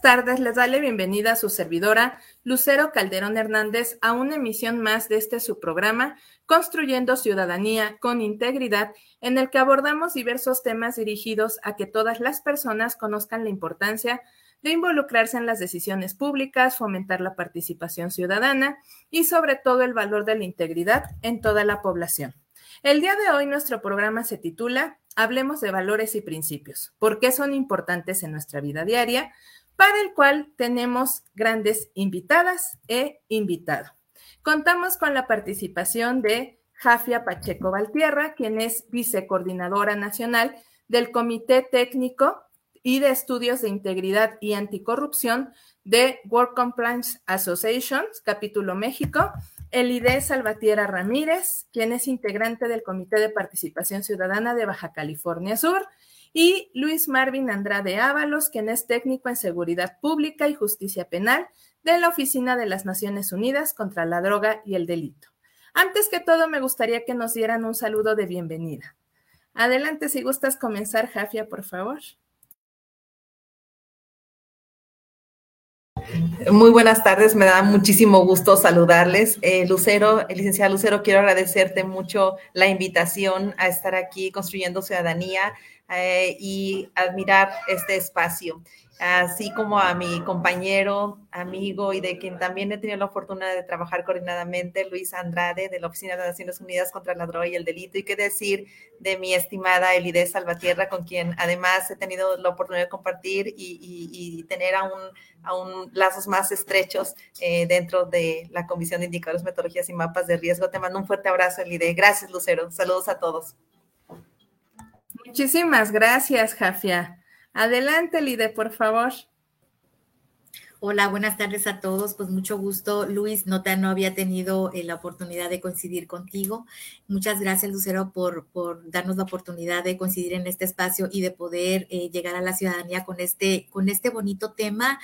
tardes. Les da la bienvenida a su servidora Lucero Calderón Hernández a una emisión más de este su programa Construyendo Ciudadanía con Integridad, en el que abordamos diversos temas dirigidos a que todas las personas conozcan la importancia de involucrarse en las decisiones públicas, fomentar la participación ciudadana y sobre todo el valor de la integridad en toda la población. El día de hoy nuestro programa se titula Hablemos de valores y principios, por qué son importantes en nuestra vida diaria, para el cual tenemos grandes invitadas e invitado. Contamos con la participación de Jafia Pacheco Valtierra, quien es vicecoordinadora nacional del Comité Técnico y de Estudios de Integridad y Anticorrupción de World Compliance Association, capítulo México, Elide Salvatierra Ramírez, quien es integrante del Comité de Participación Ciudadana de Baja California Sur, y Luis Marvin Andrade Ábalos, quien es técnico en Seguridad Pública y Justicia Penal de la Oficina de las Naciones Unidas contra la Droga y el Delito. Antes que todo, me gustaría que nos dieran un saludo de bienvenida. Adelante, si gustas comenzar, Jafia, por favor. Muy buenas tardes, me da muchísimo gusto saludarles. Eh, Lucero, licenciada Lucero, quiero agradecerte mucho la invitación a estar aquí construyendo ciudadanía eh, y admirar este espacio así como a mi compañero, amigo y de quien también he tenido la fortuna de trabajar coordinadamente, Luis Andrade, de la Oficina de Naciones Unidas contra la Droga y el Delito, y qué decir de mi estimada Elide Salvatierra, con quien además he tenido la oportunidad de compartir y, tener aún, lazos más estrechos eh, dentro de la Comisión de Indicadores, Metodologías y Mapas de Riesgo. Te mando un fuerte abrazo, Elide. Gracias, Lucero. Saludos a todos. Muchísimas gracias, Jafia. Adelante, Lide, por favor. Hola, buenas tardes a todos. Pues mucho gusto. Luis, nota, no había tenido eh, la oportunidad de coincidir contigo. Muchas gracias, Lucero, por, por, darnos la oportunidad de coincidir en este espacio y de poder eh, llegar a la ciudadanía con este, con este bonito tema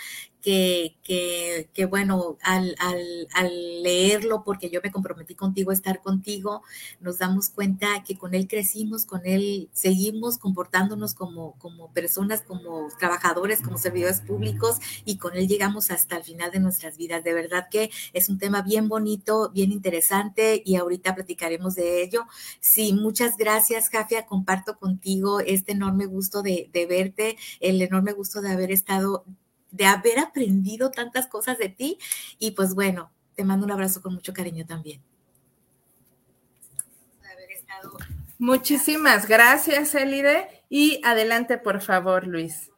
que, que, bueno, al, al, leerlo, porque yo me comprometí contigo a estar contigo, nos damos cuenta que con él crecimos, con él seguimos comportándonos como, como personas, como trabajadores, como servidores públicos y con él llegamos hasta el final de nuestras vidas. De verdad que es un tema bien bonito, bien interesante y ahorita platicaremos de ello. Sí, muchas gracias, Jafia. Comparto contigo este enorme gusto de, de verte, el enorme gusto de haber estado de haber aprendido tantas cosas de ti. Y pues bueno, te mando un abrazo con mucho cariño también. Muchísimas gracias, Elide. Y adelante, por favor, Luis.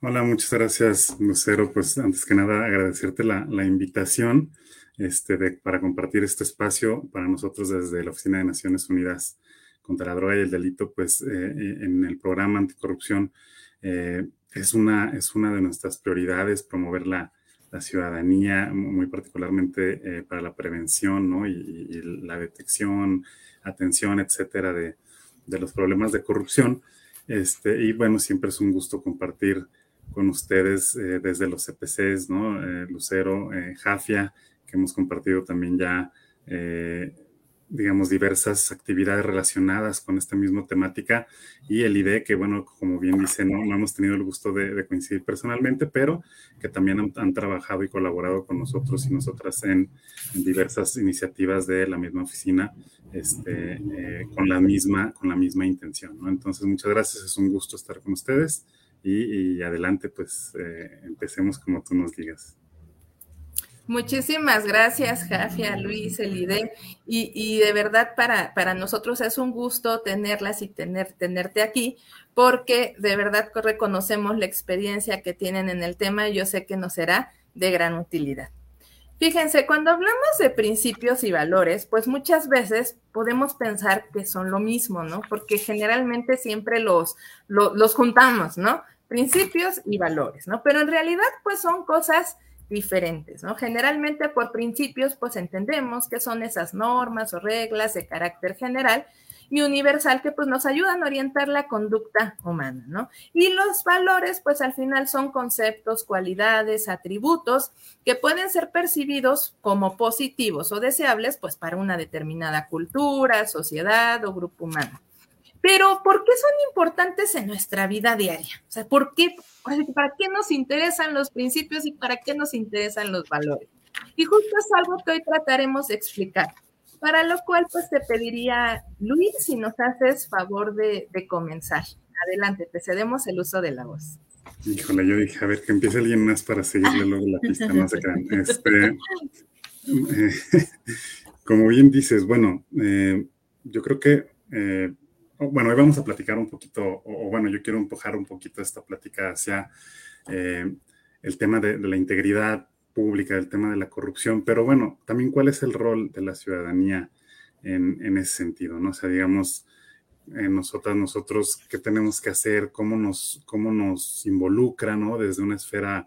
Hola, muchas gracias, Lucero. Pues antes que nada, agradecerte la, invitación este, para compartir este espacio para nosotros desde la Oficina de Naciones Unidas contra la Droga y el Delito, pues eh, en el programa anticorrupción. Eh, es una, es una de nuestras prioridades promover la, ciudadanía, muy particularmente eh, para la prevención ¿no? y, la detección, atención, etcétera, de, los problemas de corrupción. Este, y bueno, siempre es un gusto compartir con ustedes eh, desde los CPCs, ¿no? Eh, Lucero, Jafia, que hemos compartido también ya digamos, diversas actividades relacionadas con esta misma temática y el IDE, que bueno, como bien dice, no, no hemos tenido el gusto de, coincidir personalmente, pero que también han, trabajado y colaborado con nosotros y nosotras en, diversas iniciativas de la misma oficina, este, eh, con, la misma, con la misma intención. ¿no? Entonces, muchas gracias, es un gusto estar con ustedes y, adelante, pues eh, empecemos como tú nos digas. Muchísimas gracias, Jafia, Luis, Elide. Y, de verdad para, para nosotros es un gusto tenerlas y tener, tenerte aquí, porque de verdad reconocemos la experiencia que tienen en el tema y yo sé que nos será de gran utilidad. Fíjense, cuando hablamos de principios y valores, pues muchas veces podemos pensar que son lo mismo, ¿no? Porque generalmente siempre los, los juntamos, ¿no? Principios y valores, ¿no? Pero en realidad, pues son cosas diferentes, ¿no? Generalmente por principios, pues entendemos que son esas normas o reglas de carácter general y universal que pues nos ayudan a orientar la conducta humana, ¿no? Y los valores, pues al final son conceptos, cualidades, atributos que pueden ser percibidos como positivos o deseables, pues para una determinada cultura, sociedad o grupo humano. Pero, ¿por qué son importantes en nuestra vida diaria? O sea, ¿por qué, ¿para qué nos interesan los principios y para qué nos interesan los valores? Y justo es algo que hoy trataremos de explicar. Para lo cual, pues te pediría, Luis, si nos haces favor de, comenzar. Adelante, te cedemos el uso de la voz. Híjole, yo dije, a ver, que empiece alguien más para seguirle luego la pista, no se crean. Este, eh, como bien dices, bueno, eh, yo creo que eh, bueno, hoy vamos a platicar un poquito, o, bueno, yo quiero empujar un poquito esta plática hacia eh, el tema de, la integridad pública, el tema de la corrupción, pero bueno, también cuál es el rol de la ciudadanía en, ese sentido, ¿no? O sea, digamos, en nosotras, nosotros, qué tenemos que hacer, cómo nos, cómo nos involucra, ¿no? Desde una esfera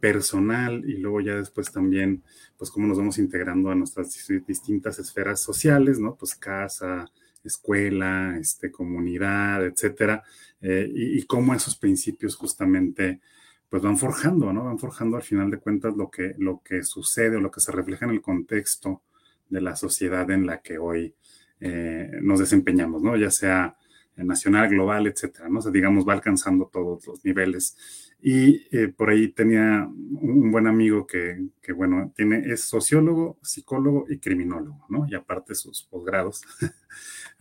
personal y luego ya después también, pues cómo nos vamos integrando a nuestras distintas esferas sociales, ¿no? Pues casa, escuela, este, comunidad, etcétera, eh, y, cómo esos principios justamente pues van forjando, ¿no? Van forjando al final de cuentas lo que, lo que sucede o lo que se refleja en el contexto de la sociedad en la que hoy eh, nos desempeñamos, ¿no? Ya sea nacional, global, etcétera, ¿no? O digamos, va alcanzando todos los niveles. Y eh, por ahí tenía un buen amigo que, que, bueno, tiene, es sociólogo, psicólogo y criminólogo, ¿no? Y aparte sus posgrados.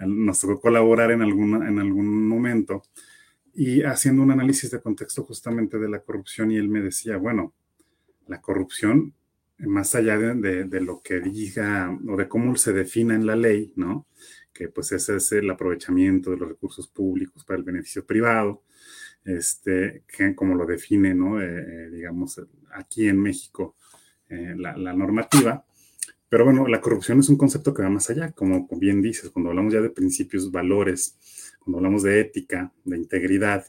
nos tocó colaborar en, alguna, en algún momento y haciendo un análisis de contexto justamente de la corrupción y él me decía, bueno, la corrupción, más allá de, lo que diga o de cómo se defina en la ley, ¿no? Que pues ese es el aprovechamiento de los recursos públicos para el beneficio privado, este, que como lo define, ¿no? Eh, eh, digamos, aquí en México eh, la normativa, pero bueno, la corrupción es un concepto que va más allá, como bien dices, cuando hablamos ya de principios, valores, cuando hablamos de ética, de integridad,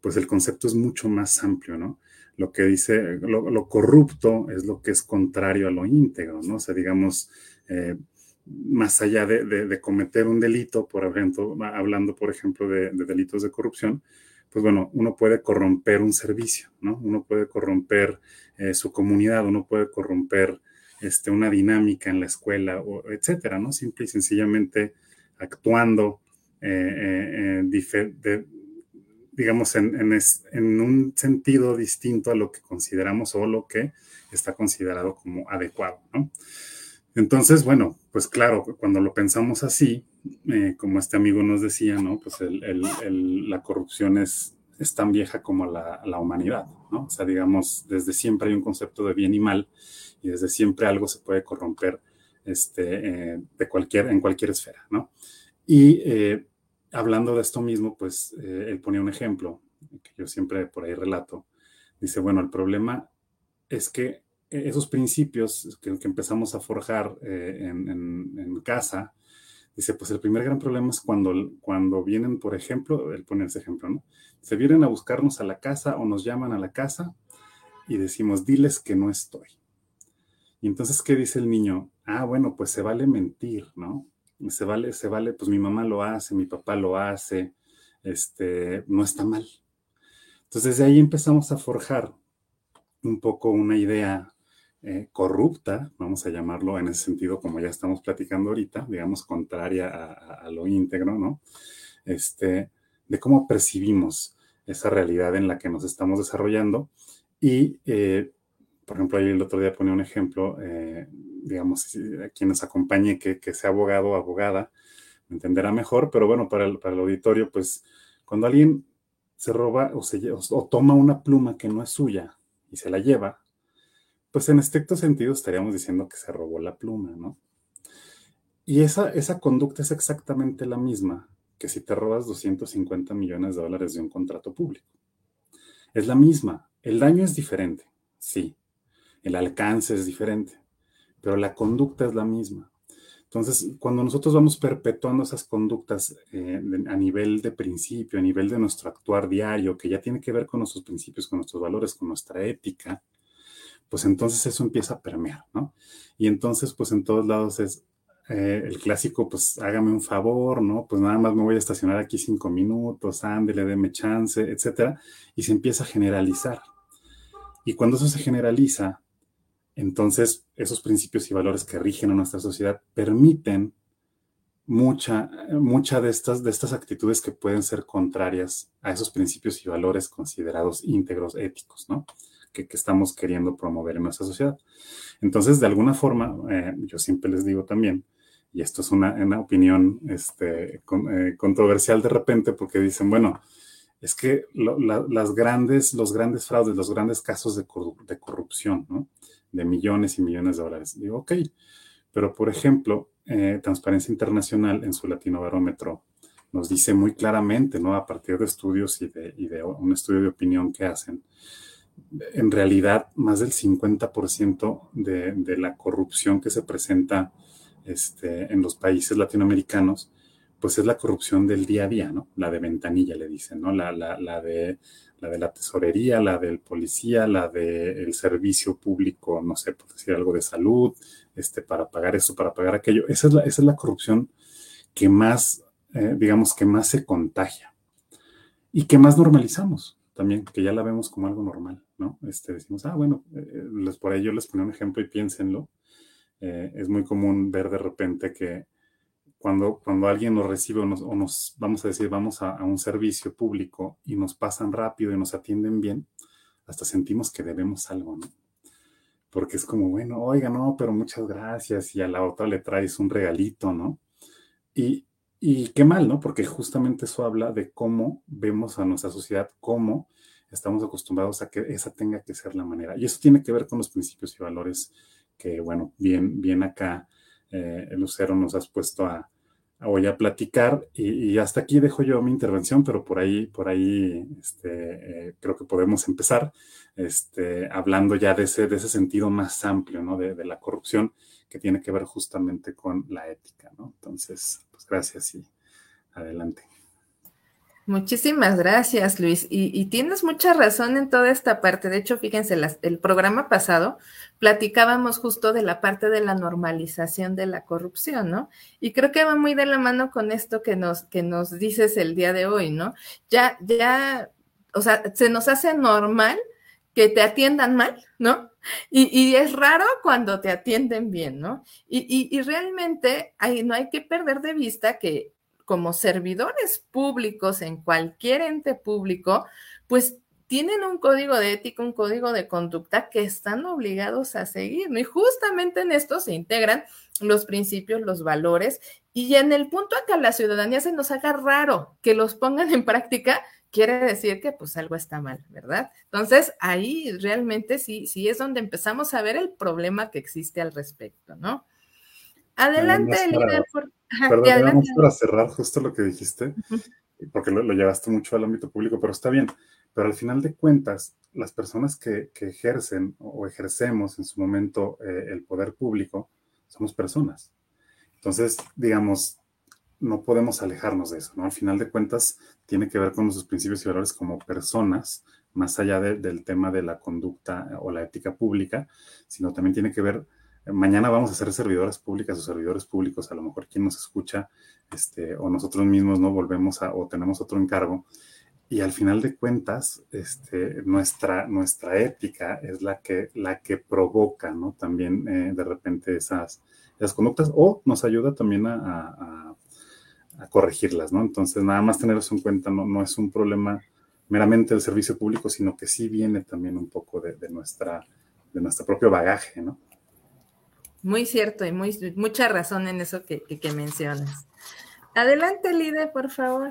pues el concepto es mucho más amplio, ¿no? Lo que dice, lo, corrupto es lo que es contrario a lo íntegro, ¿no? O sea, digamos, eh, más allá de, cometer un delito, por ejemplo, hablando, por ejemplo, de, delitos de corrupción, pues bueno, uno puede corromper un servicio, ¿no? Uno puede corromper eh, su comunidad, uno puede corromper este, una dinámica en la escuela, o, etcétera, ¿no? Simple y sencillamente actuando, eh, eh, digamos, en, un sentido distinto a lo que consideramos o lo que está considerado como adecuado, ¿no? Entonces, bueno, pues claro, cuando lo pensamos así, eh, como este amigo nos decía, ¿no? Pues la corrupción es, es tan vieja como la, la, humanidad, ¿no? O sea, digamos, desde siempre hay un concepto de bien y mal y desde siempre algo se puede corromper este, eh, de cualquier, en cualquier esfera, ¿no? Y eh, hablando de esto mismo, pues eh, él ponía un ejemplo que yo siempre por ahí relato. Dice, bueno, el problema es que esos principios que, empezamos a forjar en, en, casa, dice, pues el primer gran problema es cuando, cuando vienen, por ejemplo, él pone ese ejemplo, ¿no? Se vienen a buscarnos a la casa o nos llaman a la casa y decimos, diles que no estoy. Y entonces, ¿qué dice el niño? Ah, bueno, pues se vale mentir, ¿no? Se vale, se vale, pues mi mamá lo hace, mi papá lo hace, este, no está mal. Entonces, de ahí empezamos a forjar un poco una idea eh, corrupta, vamos a llamarlo en ese sentido, como ya estamos platicando ahorita, digamos, contraria a, lo íntegro, ¿no? Este, de cómo percibimos esa realidad en la que nos estamos desarrollando y eh, por ejemplo, ahí el otro día ponía un ejemplo, eh, digamos, a quien nos acompañe que, sea abogado o abogada, me entenderá mejor, pero bueno, para el, auditorio, pues cuando alguien se roba o, se, o, toma una pluma que no es suya y se la lleva, pues en estricto sentido estaríamos diciendo que se robó la pluma, ¿no? Y esa, esa conducta es exactamente la misma que si te robas 250 millones de dólares de un contrato público. Es la misma. El daño es diferente, sí, el alcance es diferente, pero la conducta es la misma. Entonces, cuando nosotros vamos perpetuando esas conductas eh, a nivel de principio, a nivel de nuestro actuar diario, que ya tiene que ver con nuestros principios, con nuestros valores, con nuestra ética, pues entonces eso empieza a permear, ¿no? Y entonces, pues en todos lados es eh, el clásico, pues hágame un favor, ¿no? Pues nada más me voy a estacionar aquí cinco minutos, ándele, déme chance, etcétera, y se empieza a generalizar. Y cuando eso se generaliza, entonces, esos principios y valores que rigen a nuestra sociedad permiten mucha, mucha de, estas, de estas actitudes que pueden ser contrarias a esos principios y valores considerados íntegros éticos, ¿no? Que, estamos queriendo promover en nuestra sociedad. Entonces, de alguna forma, eh, yo siempre les digo también, y esto es una, opinión este, eh, controversial de repente, porque dicen, bueno, es que las grandes, los grandes fraudes, los grandes casos de, de corrupción. De millones y millones de dólares. Digo, ok, pero por ejemplo, eh, Transparencia Internacional en su Latinobarómetro nos dice muy claramente, ¿no? A partir de estudios y de, un estudio de opinión que hacen, en realidad más del 50% de, de, la corrupción que se presenta este, en los países latinoamericanos, pues es la corrupción del día a día, ¿no? La de ventanilla, le dicen, ¿no? La, de, la de la tesorería, la del policía, la del servicio público, no sé, por decir algo de salud, este, para pagar esto, para pagar aquello. Esa es la, esa es la corrupción que más, eh, digamos, que más se contagia y que más normalizamos también, que ya la vemos como algo normal, ¿no? Este, decimos, ah, bueno, eh, les, por ahí yo les ponía un ejemplo y piénsenlo. Eh, es muy común ver de repente que cuando, cuando alguien nos recibe o nos, vamos a decir, vamos a, a, un servicio público y nos pasan rápido y nos atienden bien, hasta sentimos que debemos algo, ¿no? porque es como, bueno, oiga, no, pero muchas gracias y a la otra le traes un regalito, ¿no? Y, y qué mal, ¿no? Porque justamente eso habla de cómo vemos a nuestra sociedad, cómo estamos acostumbrados a que esa tenga que ser la manera. Y eso tiene que ver con los principios y valores que, bueno, bien, bien acá eh, Lucero nos has puesto a, voy a platicar y, hasta aquí dejo yo mi intervención, pero por ahí, por ahí este, eh, creo que podemos empezar este, hablando ya de ese, de ese sentido más amplio, ¿no? De, de, la corrupción que tiene que ver justamente con la ética, ¿no? Entonces, pues gracias y adelante. Muchísimas gracias, Luis. Y, tienes mucha razón en toda esta parte. De hecho, fíjense, el programa pasado platicábamos justo de la parte de la normalización de la corrupción, ¿no? Y creo que va muy de la mano con esto que nos, que nos dices el día de hoy, ¿no? Ya, ya, o sea, se nos hace normal que te atiendan mal, ¿no? Y, es raro cuando te atienden bien, ¿no? Y, y realmente hay, no hay que perder de vista que como servidores públicos en cualquier ente público, pues tienen un código de ética, un código de conducta que están obligados a seguir, ¿no? Y justamente en esto se integran los principios, los valores, y en el punto a que a la ciudadanía se nos haga raro que los pongan en práctica, quiere decir que pues algo está mal, ¿verdad? Entonces ahí realmente sí, sí es donde empezamos a ver el problema que existe al respecto, ¿no? Adelante, Elida, por... Perdón, para cerrar justo lo que dijiste, porque lo, llevaste mucho al ámbito público, pero está bien. Pero al final de cuentas, las personas que, ejercen o ejercemos en su momento eh, el poder público somos personas. Entonces, digamos, no podemos alejarnos de eso, ¿no? Al final de cuentas, tiene que ver con nuestros principios y valores como personas, más allá del tema de la conducta o la ética pública, sino también tiene que ver mañana vamos a ser servidoras públicas o servidores públicos, a lo mejor quien nos escucha, este, o nosotros mismos no volvemos a, o tenemos otro encargo. Y al final de cuentas, este, nuestra, nuestra ética es la que, la que provoca, ¿no? También eh, de repente esas, esas conductas o nos ayuda también a, corregirlas, ¿no? Entonces, nada más tener eso en cuenta, no, no es un problema meramente del servicio público, sino que sí viene también un poco de, de nuestra, de nuestro propio bagaje, ¿no? Muy cierto y muy, mucha razón en eso que, mencionas. Adelante, Lide, por favor.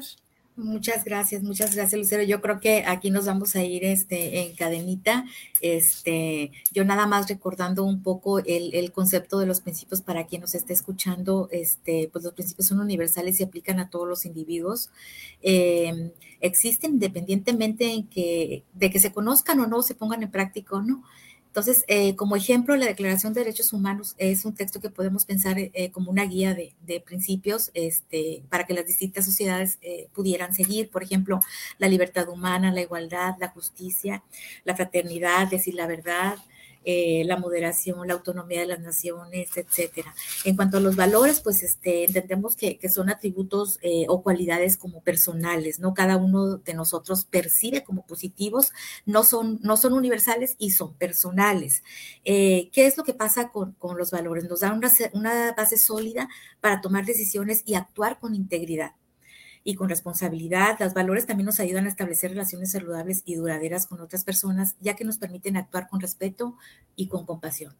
Muchas gracias, muchas gracias, Lucero. Yo creo que aquí nos vamos a ir este, en cadenita. Este, yo nada más recordando un poco el, concepto de los principios para quien nos esté escuchando, este, pues los principios son universales y aplican a todos los individuos. Em, existen independientemente en que, de que se conozcan o no, se pongan en práctica o no. Entonces, eh, como ejemplo, la Declaración de Derechos Humanos es un texto que podemos pensar eh, como una guía de, principios este, para que las distintas sociedades eh, pudieran seguir. Por ejemplo, la libertad humana, la igualdad, la justicia, la fraternidad, decir la verdad, eh, la moderación, la autonomía de las naciones, etcétera. En cuanto a los valores, pues este, entendemos que, son atributos eh, o cualidades como personales, ¿no? Cada uno de nosotros percibe como positivos, no son, no son universales y son personales. ¿Qué es lo que pasa con, los valores? Nos dan una, una base sólida para tomar decisiones y actuar con integridad y con responsabilidad. Los valores también nos ayudan a establecer relaciones saludables y duraderas con otras personas, ya que nos permiten actuar con respeto y con compasión.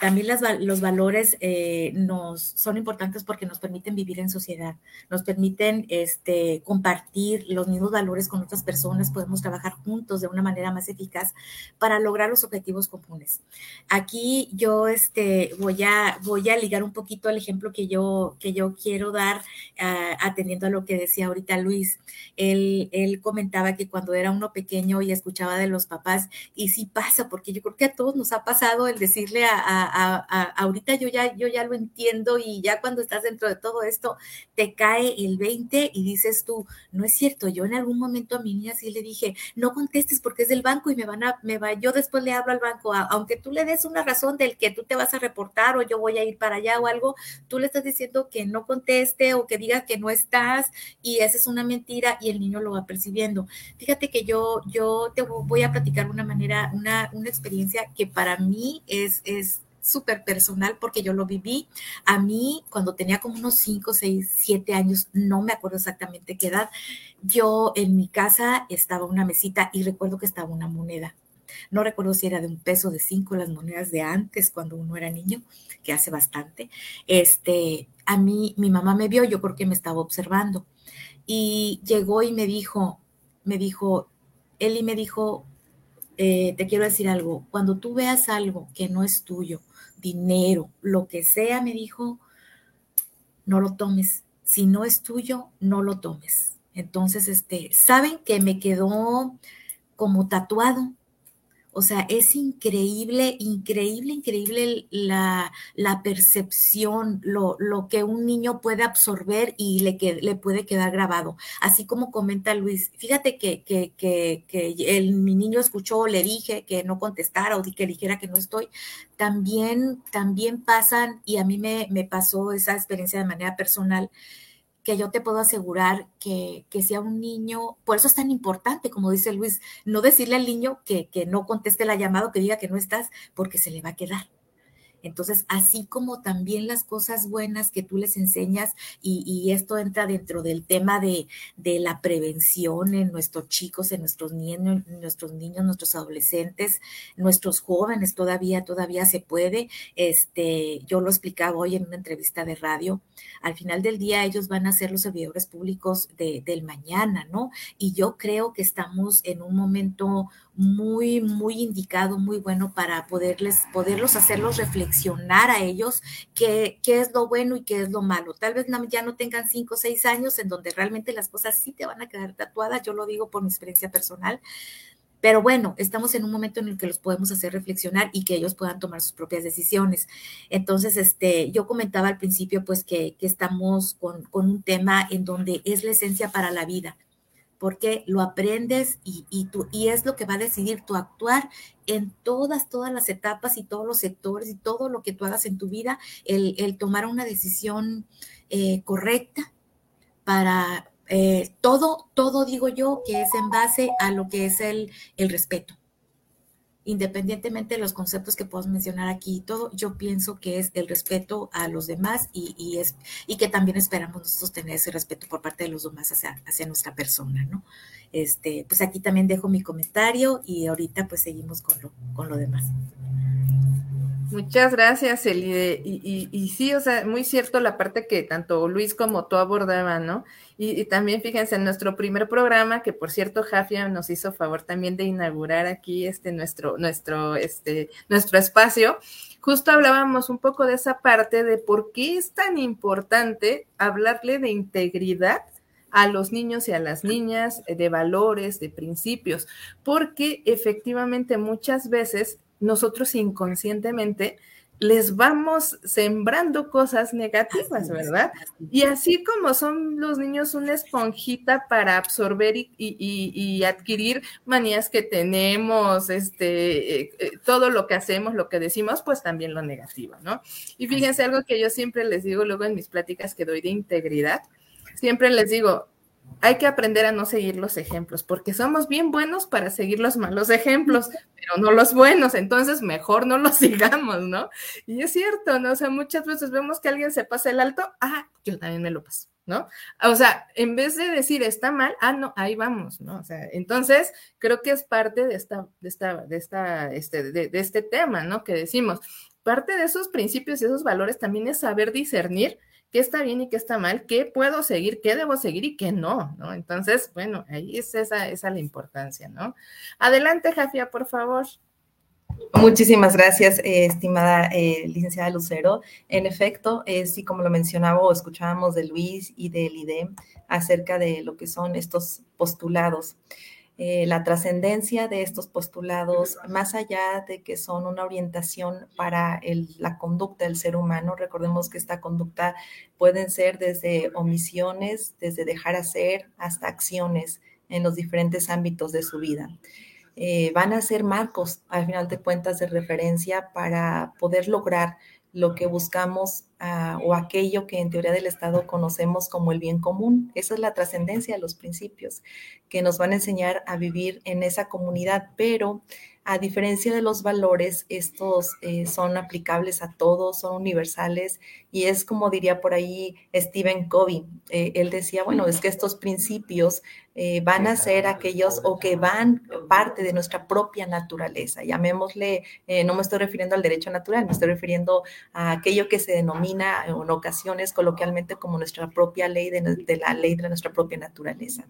También los valores eh, nos son importantes porque nos permiten vivir en sociedad, nos permiten este, compartir los mismos valores con otras personas, podemos trabajar juntos de una manera más eficaz para lograr los objetivos comunes. Aquí yo este, voy, a, voy a ligar un poquito al ejemplo que yo, que yo quiero dar uh, atendiendo a lo que decía ahorita Luis. Él, él comentaba que cuando era uno pequeño y escuchaba de los papás, y sí pasa, porque yo creo que a todos nos ha pasado el decirle a ahorita yo ya, yo ya lo entiendo y ya cuando estás dentro de todo esto te cae el 20 y dices tú, no es cierto, yo en algún momento a mi niña sí le dije, no contestes porque es del banco y me van a, me va, yo después le hablo al banco, aunque tú le des una razón del que tú te vas a reportar o yo voy a ir para allá o algo, tú le estás diciendo que no conteste o que diga que no estás y esa es una mentira y el niño lo va percibiendo. Fíjate que yo, yo te voy a platicar una manera, una, una experiencia que para mí es, es súper personal porque yo lo viví. A mí, cuando tenía como unos 5, 6, 7 años, no me acuerdo exactamente qué edad, yo en mi casa estaba una mesita y recuerdo que estaba una moneda. No recuerdo si era de un peso, de cinco, las monedas de antes, cuando uno era niño, que hace bastante. Este, a mí, mi mamá me vio, yo creo que me estaba observando. Y llegó y me dijo, me dijo, Eli me dijo, eh, te quiero decir algo, cuando tú veas algo que no es tuyo, dinero, lo que sea, me dijo, no lo tomes. Si no es tuyo, no lo tomes. Entonces, este, saben que me quedó como tatuado o sea, es increíble, increíble, increíble la, percepción, lo, que un niño puede absorber y le, le puede quedar grabado. Así como comenta Luis, fíjate que, que, que, el, mi niño escuchó, le dije que no contestara o que dijera que no estoy. También, también pasan, y a mí me, me pasó esa experiencia de manera personal, que yo te puedo asegurar que, que sea un niño, por eso es tan importante, como dice Luis, no decirle al niño que, que no conteste la llamada o que diga que no estás, porque se le va a quedar. Entonces, así como también las cosas buenas que tú les enseñas, y, esto entra dentro del tema de, la prevención en nuestros chicos, en nuestros niños, nuestros niños, nuestros adolescentes, nuestros jóvenes, todavía, todavía se puede. Este, yo lo explicaba hoy en una entrevista de radio. Al final del día, ellos van a ser los servidores públicos del mañana, ¿no? Y yo creo que estamos en un momento muy, muy indicado, muy bueno para poderles, poderlos hacerlos reflexionar a ellos qué, qué es lo bueno y qué es lo malo. Tal vez ya no tengan cinco o seis años en donde realmente las cosas sí te van a quedar tatuadas, yo lo digo por mi experiencia personal, pero bueno, estamos en un momento en el que los podemos hacer reflexionar y que ellos puedan tomar sus propias decisiones. Entonces, este, yo comentaba al principio, pues, que, que estamos con, con, un tema en donde es la esencia para la vida porque lo aprendes y, y, tú, y es lo que va a decidir tu actuar en todas, todas las etapas y todos los sectores y todo lo que tú hagas en tu vida, el, el tomar una decisión eh, correcta para eh, todo, todo digo yo que es en base a lo que es el, el respeto independientemente de los conceptos que puedas mencionar aquí y todo, yo pienso que es el respeto a los demás y, es, y que también esperamos nosotros tener ese respeto por parte de los demás hacia, hacia nuestra persona, ¿no? Este, pues aquí también dejo mi comentario y ahorita pues seguimos con lo, con lo demás. Muchas gracias, Eli. Y, y, sí, o sea, muy cierto la parte que tanto Luis como tú abordaban, ¿no? Y, también fíjense, en nuestro primer programa, que por cierto, Jafia nos hizo favor también de inaugurar aquí este nuestro, nuestro, este, nuestro espacio, justo hablábamos un poco de esa parte de por qué es tan importante hablarle de integridad a los niños y a las niñas, de valores, de principios, porque efectivamente muchas veces nosotros inconscientemente les vamos sembrando cosas negativas, ¿verdad? Y así como son los niños una esponjita para absorber y, adquirir manías que tenemos, este, eh, eh, todo lo que hacemos, lo que decimos, pues también lo negativo, ¿no? Y fíjense algo que yo siempre les digo luego en mis pláticas que doy de integridad, siempre les digo, hay que aprender a no seguir los ejemplos, porque somos bien buenos para seguir los malos ejemplos, pero no los buenos, entonces mejor no los sigamos, ¿no? Y es cierto, ¿no? O sea, muchas veces vemos que alguien se pasa el alto, ah, yo también me lo paso, ¿no? O sea, en vez de decir está mal, ah, no, ahí vamos, ¿no? O sea, entonces creo que es parte de esta, de esta, de esta, este, de, de este tema, ¿no? Que decimos, parte de esos principios y esos valores también es saber discernir qué está bien y qué está mal, qué puedo seguir, qué debo seguir y qué no, ¿no? Entonces, bueno, ahí es esa, esa la importancia, ¿no? Adelante, Jafia, por favor. Muchísimas gracias, eh, estimada eh, licenciada Lucero. En efecto, eh, sí, como lo mencionaba o escuchábamos de Luis y del IDEM acerca de lo que son estos postulados. Eh, la trascendencia de estos postulados, más allá de que son una orientación para la conducta del ser humano, recordemos que esta conducta pueden ser desde omisiones, desde dejar hacer, hasta acciones en los diferentes ámbitos de su vida. Eh, van a ser marcos, al final de cuentas, de referencia para poder lograr lo que buscamos ah, o aquello que en teoría del Estado conocemos como el bien común. Esa es la trascendencia de los principios que nos van a enseñar a vivir en esa comunidad, pero a diferencia de los valores, estos eh, son aplicables a todos, son universales y es como diría por ahí Stephen Covey. Eh, él decía, bueno, es que estos principios eh, van a ser aquellos o que van parte de nuestra propia naturaleza. Llamémosle, no me estoy refiriendo al derecho natural, me estoy refiriendo a aquello que se denomina en ocasiones coloquialmente como nuestra propia ley de, de la ley de nuestra propia naturaleza.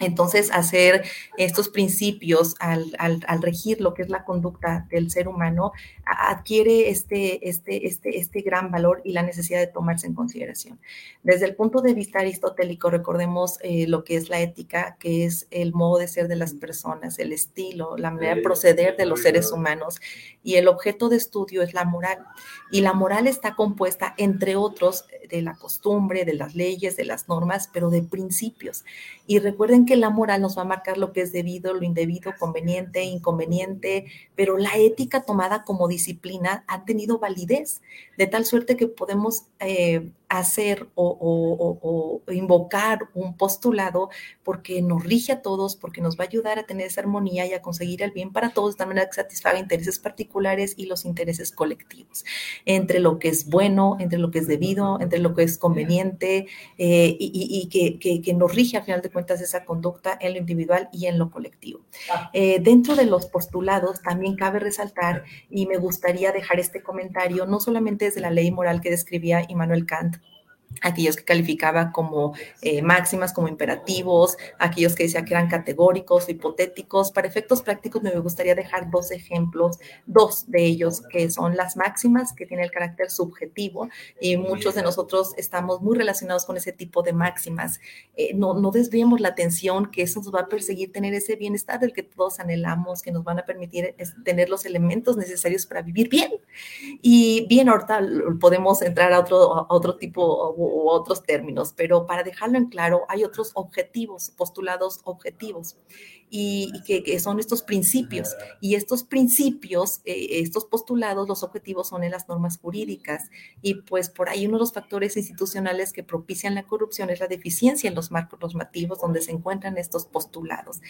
Entonces, hacer estos principios al, regir lo que es la conducta del ser humano adquiere este, este, este, este gran valor y la necesidad de tomarse en consideración. Desde el punto de vista aristotélico, recordemos eh, lo que es la ética, que es el modo de ser de las personas, el estilo, la manera de proceder de los seres humanos, y el objeto de estudio es la moral. Y la moral está compuesta, entre otros, de la costumbre, de las leyes, de las normas, pero de principios. Y recuerden que la moral nos va a marcar lo que es debido, lo indebido, conveniente, inconveniente, pero la ética tomada como disciplina ha tenido validez, de tal suerte que podemos eh, hacer o, invocar un postulado porque nos rige a todos, porque nos va a ayudar a tener esa armonía y a conseguir el bien para todos de manera que satisfaga intereses particulares y los intereses colectivos, entre lo que es bueno, entre lo que es debido, entre lo que es conveniente eh, y, que, nos rige a final de cuentas esa conducta en lo individual y en lo colectivo. Eh, dentro de los postulados también cabe resaltar y me gustaría dejar este comentario no solamente desde la ley moral que describía Immanuel Kant, aquellos que calificaba como eh, máximas, como imperativos, aquellos que decía que eran categóricos, hipotéticos. Para efectos prácticos me gustaría dejar dos ejemplos, dos de ellos que son las máximas, que tienen el carácter subjetivo y muchos de nosotros estamos muy relacionados con ese tipo de máximas. Eh, no, no desviemos la atención que eso nos va a perseguir tener ese bienestar del que todos anhelamos, que nos van a permitir tener los elementos necesarios para vivir bien. Y bien, ahorita podemos entrar a otro, a otro tipo u otros términos, pero para dejarlo en claro, hay otros objetivos, postulados objetivos y, que, son estos principios. Y estos principios, eh, estos postulados, los objetivos son en las normas jurídicas. Y pues por ahí uno de los factores institucionales que propician la corrupción es la deficiencia en los marcos normativos donde se encuentran estos postulados.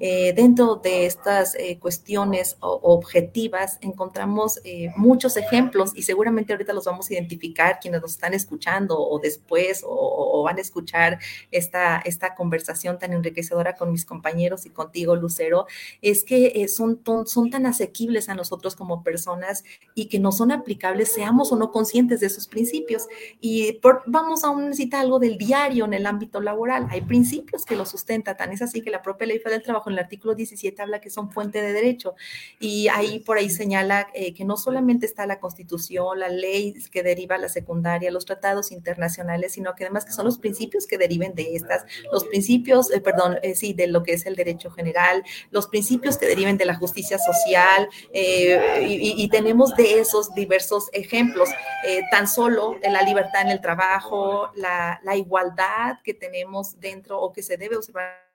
Eh, dentro de estas eh, cuestiones objetivas encontramos muchos ejemplos y seguramente ahorita los vamos a identificar quienes nos están escuchando o después o, van a escuchar esta, esta conversación tan enriquecedora con mis compañeros y con contigo, Lucero, es que eh, son, son tan asequibles a nosotros como personas y que no son aplicables, seamos o no conscientes de esos principios. Y por, vamos a necesitar algo del diario en el ámbito laboral. Hay principios que lo sustentan, tan es así que la propia ley federal del trabajo en el artículo 17 habla que son fuente de derecho y ahí por ahí señala eh, que no solamente está la constitución, la ley que deriva la secundaria, los tratados internacionales, sino que además que son los principios que deriven de estas, los principios, eh, perdón, sí, de lo que es el derecho general, los principios que deriven de la justicia social, eh, y, tenemos de esos diversos ejemplos, eh, tan solo la libertad en el trabajo, la, la igualdad que tenemos dentro o que se debe observar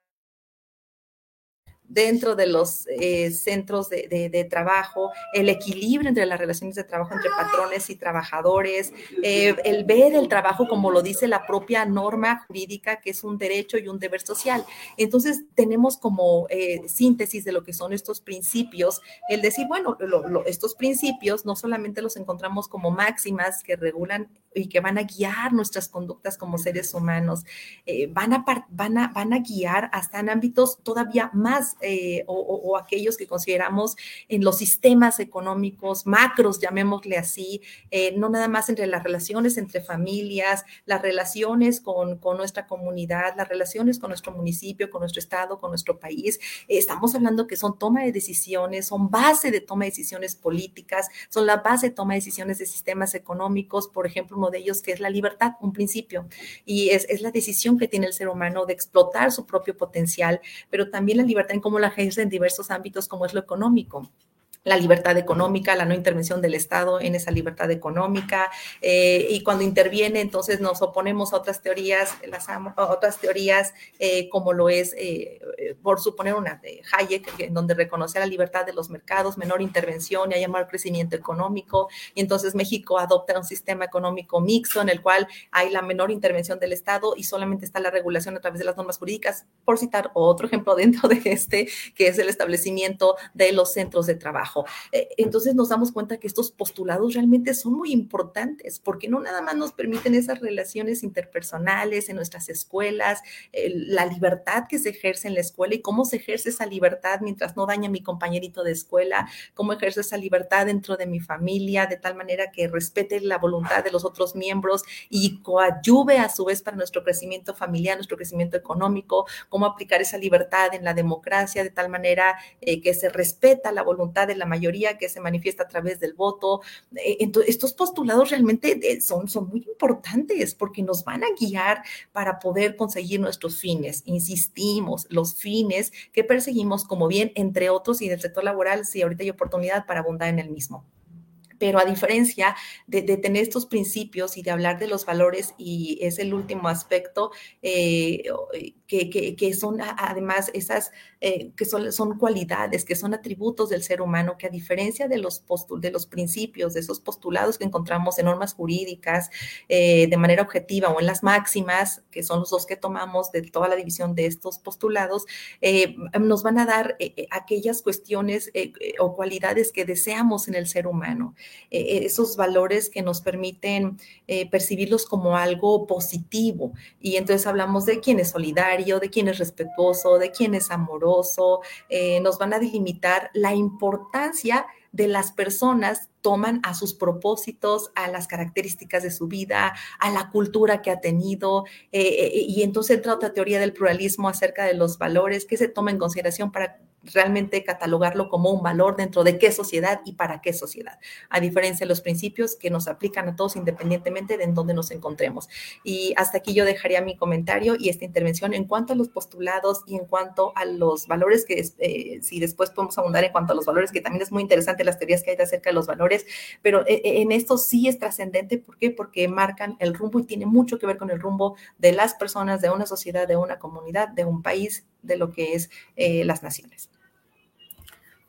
dentro de los eh, centros de, trabajo, el equilibrio entre las relaciones de trabajo entre patrones y trabajadores, eh, el ver el trabajo como lo dice la propia norma jurídica, que es un derecho y un deber social. Entonces, tenemos como eh, síntesis de lo que son estos principios, el decir, bueno, estos principios no solamente los encontramos como máximas que regulan y que van a guiar nuestras conductas como seres humanos, van, a, van, a, van a guiar hasta en ámbitos todavía más eh, o, aquellos que consideramos en los sistemas económicos macros, llamémosle así, eh, no nada más entre las relaciones entre familias, las relaciones con, nuestra comunidad, las relaciones con nuestro municipio, con nuestro estado, con nuestro país. estamos hablando que son toma de decisiones, son base de toma de decisiones políticas, son la base de toma de decisiones de sistemas económicos, por ejemplo, uno de ellos que es la libertad, un principio, y es, es la decisión que tiene el ser humano de explotar su propio potencial, pero también la libertad en cómo la ejerce en diversos ámbitos como es lo económico la libertad económica, la no intervención del Estado en esa libertad económica, eh, y cuando interviene, entonces nos oponemos a otras teorías, las otras teorías eh, como lo es, eh, por suponer una de Hayek, en donde reconoce la libertad de los mercados, menor intervención y hay mayor crecimiento económico, y entonces México adopta un sistema económico mixto en el cual hay la menor intervención del Estado y solamente está la regulación a través de las normas jurídicas, por citar otro ejemplo dentro de este, que es el establecimiento de los centros de trabajo. Eh, entonces nos damos cuenta que estos postulados realmente son muy importantes porque no nada más nos permiten esas relaciones interpersonales en nuestras escuelas, la libertad que se ejerce en la escuela y cómo se ejerce esa libertad mientras no daña a mi compañerito de escuela, cómo ejerce esa libertad dentro de mi familia de tal manera que respete la voluntad de los otros miembros y coadyuve a su vez para nuestro crecimiento familiar, nuestro crecimiento económico, cómo aplicar esa libertad en la democracia de tal manera eh, que se respeta la voluntad de la mayoría que se manifiesta a través del voto. Eh, entonces, estos postulados realmente eh, son, son muy importantes porque nos van a guiar para poder conseguir nuestros fines. Insistimos, los fines que perseguimos como bien, entre otros, y del sector laboral, si ahorita hay oportunidad para abundar en el mismo. Pero a diferencia de, tener estos principios y de hablar de los valores, y es el último aspecto, eh, que, son además esas, eh, que son, son, cualidades, que son atributos del ser humano, que a diferencia de los, de los principios, de esos postulados que encontramos en normas jurídicas eh, de manera objetiva o en las máximas, que son los dos que tomamos de toda la división de estos postulados, nos van a dar aquellas cuestiones o cualidades que deseamos en el ser humano. Eh, eh, esos valores que nos permiten eh, percibirlos como algo positivo. Y entonces hablamos de quién es solidario, de quién es respetuoso, de quién es amoroso, nos van a delimitar la importancia de las personas toman a sus propósitos, a las características de su vida, a la cultura que ha tenido, y entonces entra otra teoría del pluralismo acerca de los valores que se toma en consideración para realmente catalogarlo como un valor dentro de qué sociedad y para qué sociedad, a diferencia de los principios que nos aplican a todos independientemente de en dónde nos encontremos. Y hasta aquí yo dejaría mi comentario y esta intervención en cuanto a los postulados y en cuanto a los valores que, eh, si después podemos abundar en cuanto a los valores, que también es muy interesante las teorías que hay acerca de los valores, pero eh, eh, en esto sí es trascendente. ¿Por qué? Porque marcan el rumbo y tiene mucho que ver con el rumbo de las personas, de una sociedad, de una comunidad, de un país, de lo que es las naciones.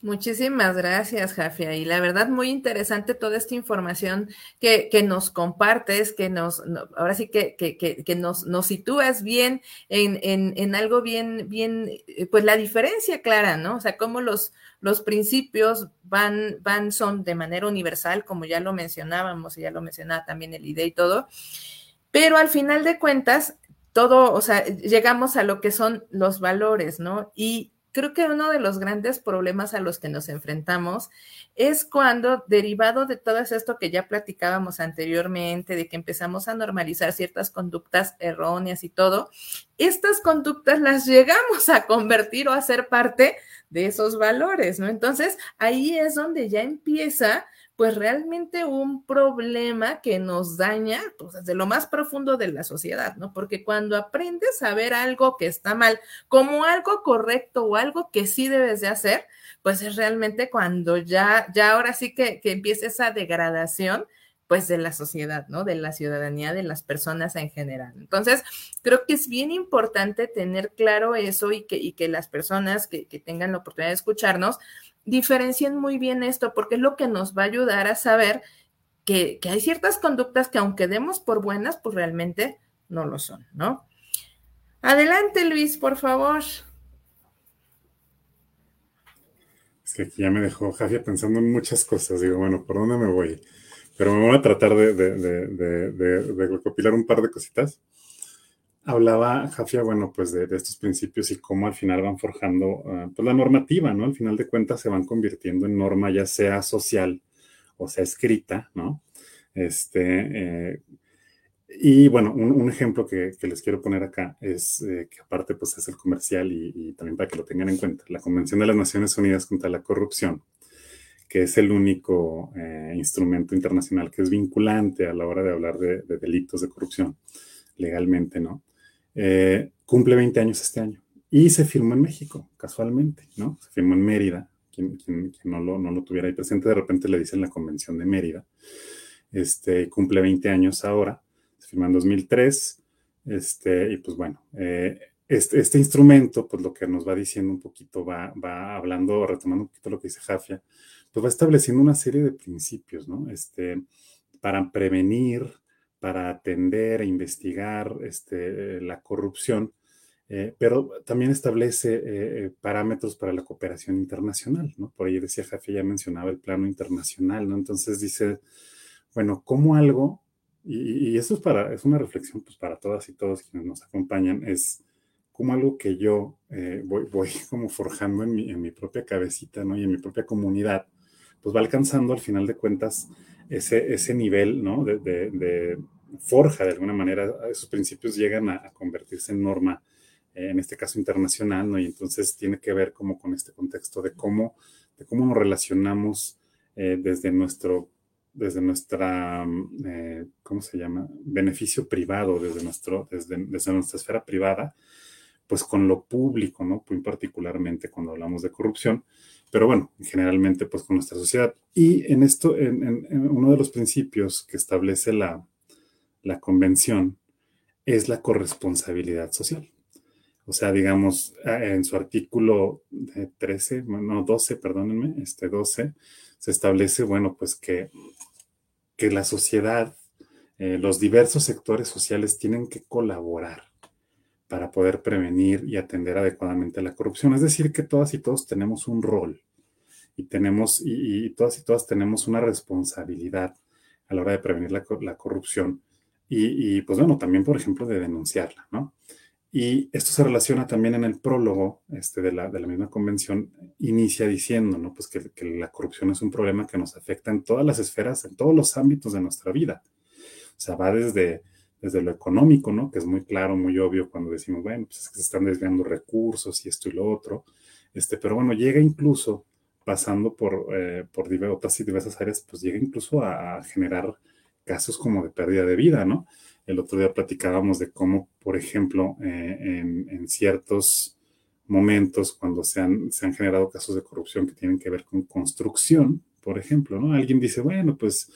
Muchísimas gracias, Jafia. Y la verdad, muy interesante toda esta información que, nos compartes, que nos, ahora sí que, que, nos, nos sitúas bien en, en, algo bien, bien, eh, pues la diferencia clara, ¿no? O sea, cómo los, los principios van, van, son de manera universal, como ya lo mencionábamos y ya lo mencionaba también el IDE y todo. Pero al final de cuentas, todo, o sea, llegamos a lo que son los valores, ¿no? Y creo que uno de los grandes problemas a los que nos enfrentamos es cuando, derivado de todo esto que ya platicábamos anteriormente, de que empezamos a normalizar ciertas conductas erróneas y todo, estas conductas las llegamos a convertir o a ser parte de esos valores, ¿no? Entonces, ahí es donde ya empieza pues realmente un problema que nos daña pues, desde lo más profundo de la sociedad, ¿no? Porque cuando aprendes a ver algo que está mal como algo correcto o algo que sí debes de hacer, pues es realmente cuando ya, ya ahora sí que, que empieza esa degradación pues de la sociedad, ¿no? De la ciudadanía, de las personas en general. Entonces, creo que es bien importante tener claro eso y que, y que las personas que, que tengan la oportunidad de escucharnos diferencien muy bien esto, porque es lo que nos va a ayudar a saber que, hay ciertas conductas que aunque demos por buenas, pues realmente no lo son, ¿no? Adelante, Luis, por favor. Es que aquí ya me dejó Jafia pensando en muchas cosas. Digo, bueno, ¿por dónde me voy? pero me voy a tratar de, recopilar un par de cositas. Hablaba Jafia, bueno, pues de, estos principios y cómo al final van forjando uh, pues la normativa, ¿no? Al final de cuentas se van convirtiendo en norma, ya sea social o sea escrita, ¿no? Este, eh, y bueno, un, ejemplo que, les quiero poner acá es eh, que aparte pues es el comercial y, también para que lo tengan en cuenta, la Convención de las Naciones Unidas contra la Corrupción que es el único eh, instrumento internacional que es vinculante a la hora de hablar de, delitos de corrupción legalmente, ¿no? Eh, cumple 20 años este año y se firmó en México, casualmente, ¿no? Se firmó en Mérida, quien, no, lo, no, lo, tuviera ahí presente, de repente le dicen la Convención de Mérida, este, cumple 20 años ahora, se firmó en 2003, este, y pues bueno, eh, este, este, instrumento, pues lo que nos va diciendo un poquito, va, va hablando, retomando un poquito lo que dice Jafia, pues va estableciendo una serie de principios, ¿no? Este, para prevenir, para atender e investigar este, la corrupción, eh, pero también establece eh, eh, parámetros para la cooperación internacional, ¿no? Por ahí decía Jafe, ya mencionaba el plano internacional, ¿no? Entonces dice, bueno, ¿cómo algo, y, eso es, para, es una reflexión pues, para todas y todos quienes nos acompañan, es como algo que yo voy, voy, como forjando en mi, en mi propia cabecita, ¿no? Y en mi propia comunidad, pues va alcanzando al final de cuentas ese, ese nivel, ¿no? De, forja de alguna manera, esos principios llegan a, convertirse en norma, eh, en este caso internacional, ¿no? Y entonces tiene que ver como con este contexto de cómo, de cómo nos relacionamos eh, desde nuestro desde nuestra, eh, ¿cómo se llama? Beneficio privado, desde, nuestro, desde, desde, nuestra esfera privada, pues con lo público, ¿no? Muy particularmente cuando hablamos de corrupción, pero bueno, generalmente pues con nuestra sociedad. Y en esto, en, uno de los principios que establece la, la convención es la corresponsabilidad social. O sea, digamos, en su artículo 13, no, 12, perdónenme, este 12, se establece, bueno, pues que, que la sociedad, eh, los diversos sectores sociales tienen que colaborar para poder prevenir y atender adecuadamente la corrupción. Es decir, que todas y todos tenemos un rol y tenemos, y, todas y todas tenemos una responsabilidad a la hora de prevenir la, corrupción y, pues bueno, también, por ejemplo, de denunciarla, ¿no? Y esto se relaciona también en el prólogo este, de, la, de la misma convención, inicia diciendo, ¿no? Pues que, que la corrupción es un problema que nos afecta en todas las esferas, en todos los ámbitos de nuestra vida. O sea, va desde desde lo económico, ¿no? Que es muy claro, muy obvio cuando decimos, bueno, pues es que se están desviando recursos y esto y lo otro. Este, pero bueno, llega incluso, pasando por, eh, por diversas áreas, pues llega incluso a, generar casos como de pérdida de vida, ¿no? El otro día platicábamos de cómo, por ejemplo, eh, en, en, ciertos momentos, cuando se han, se han generado casos de corrupción que tienen que ver con construcción, por ejemplo, ¿no? Alguien dice, bueno, pues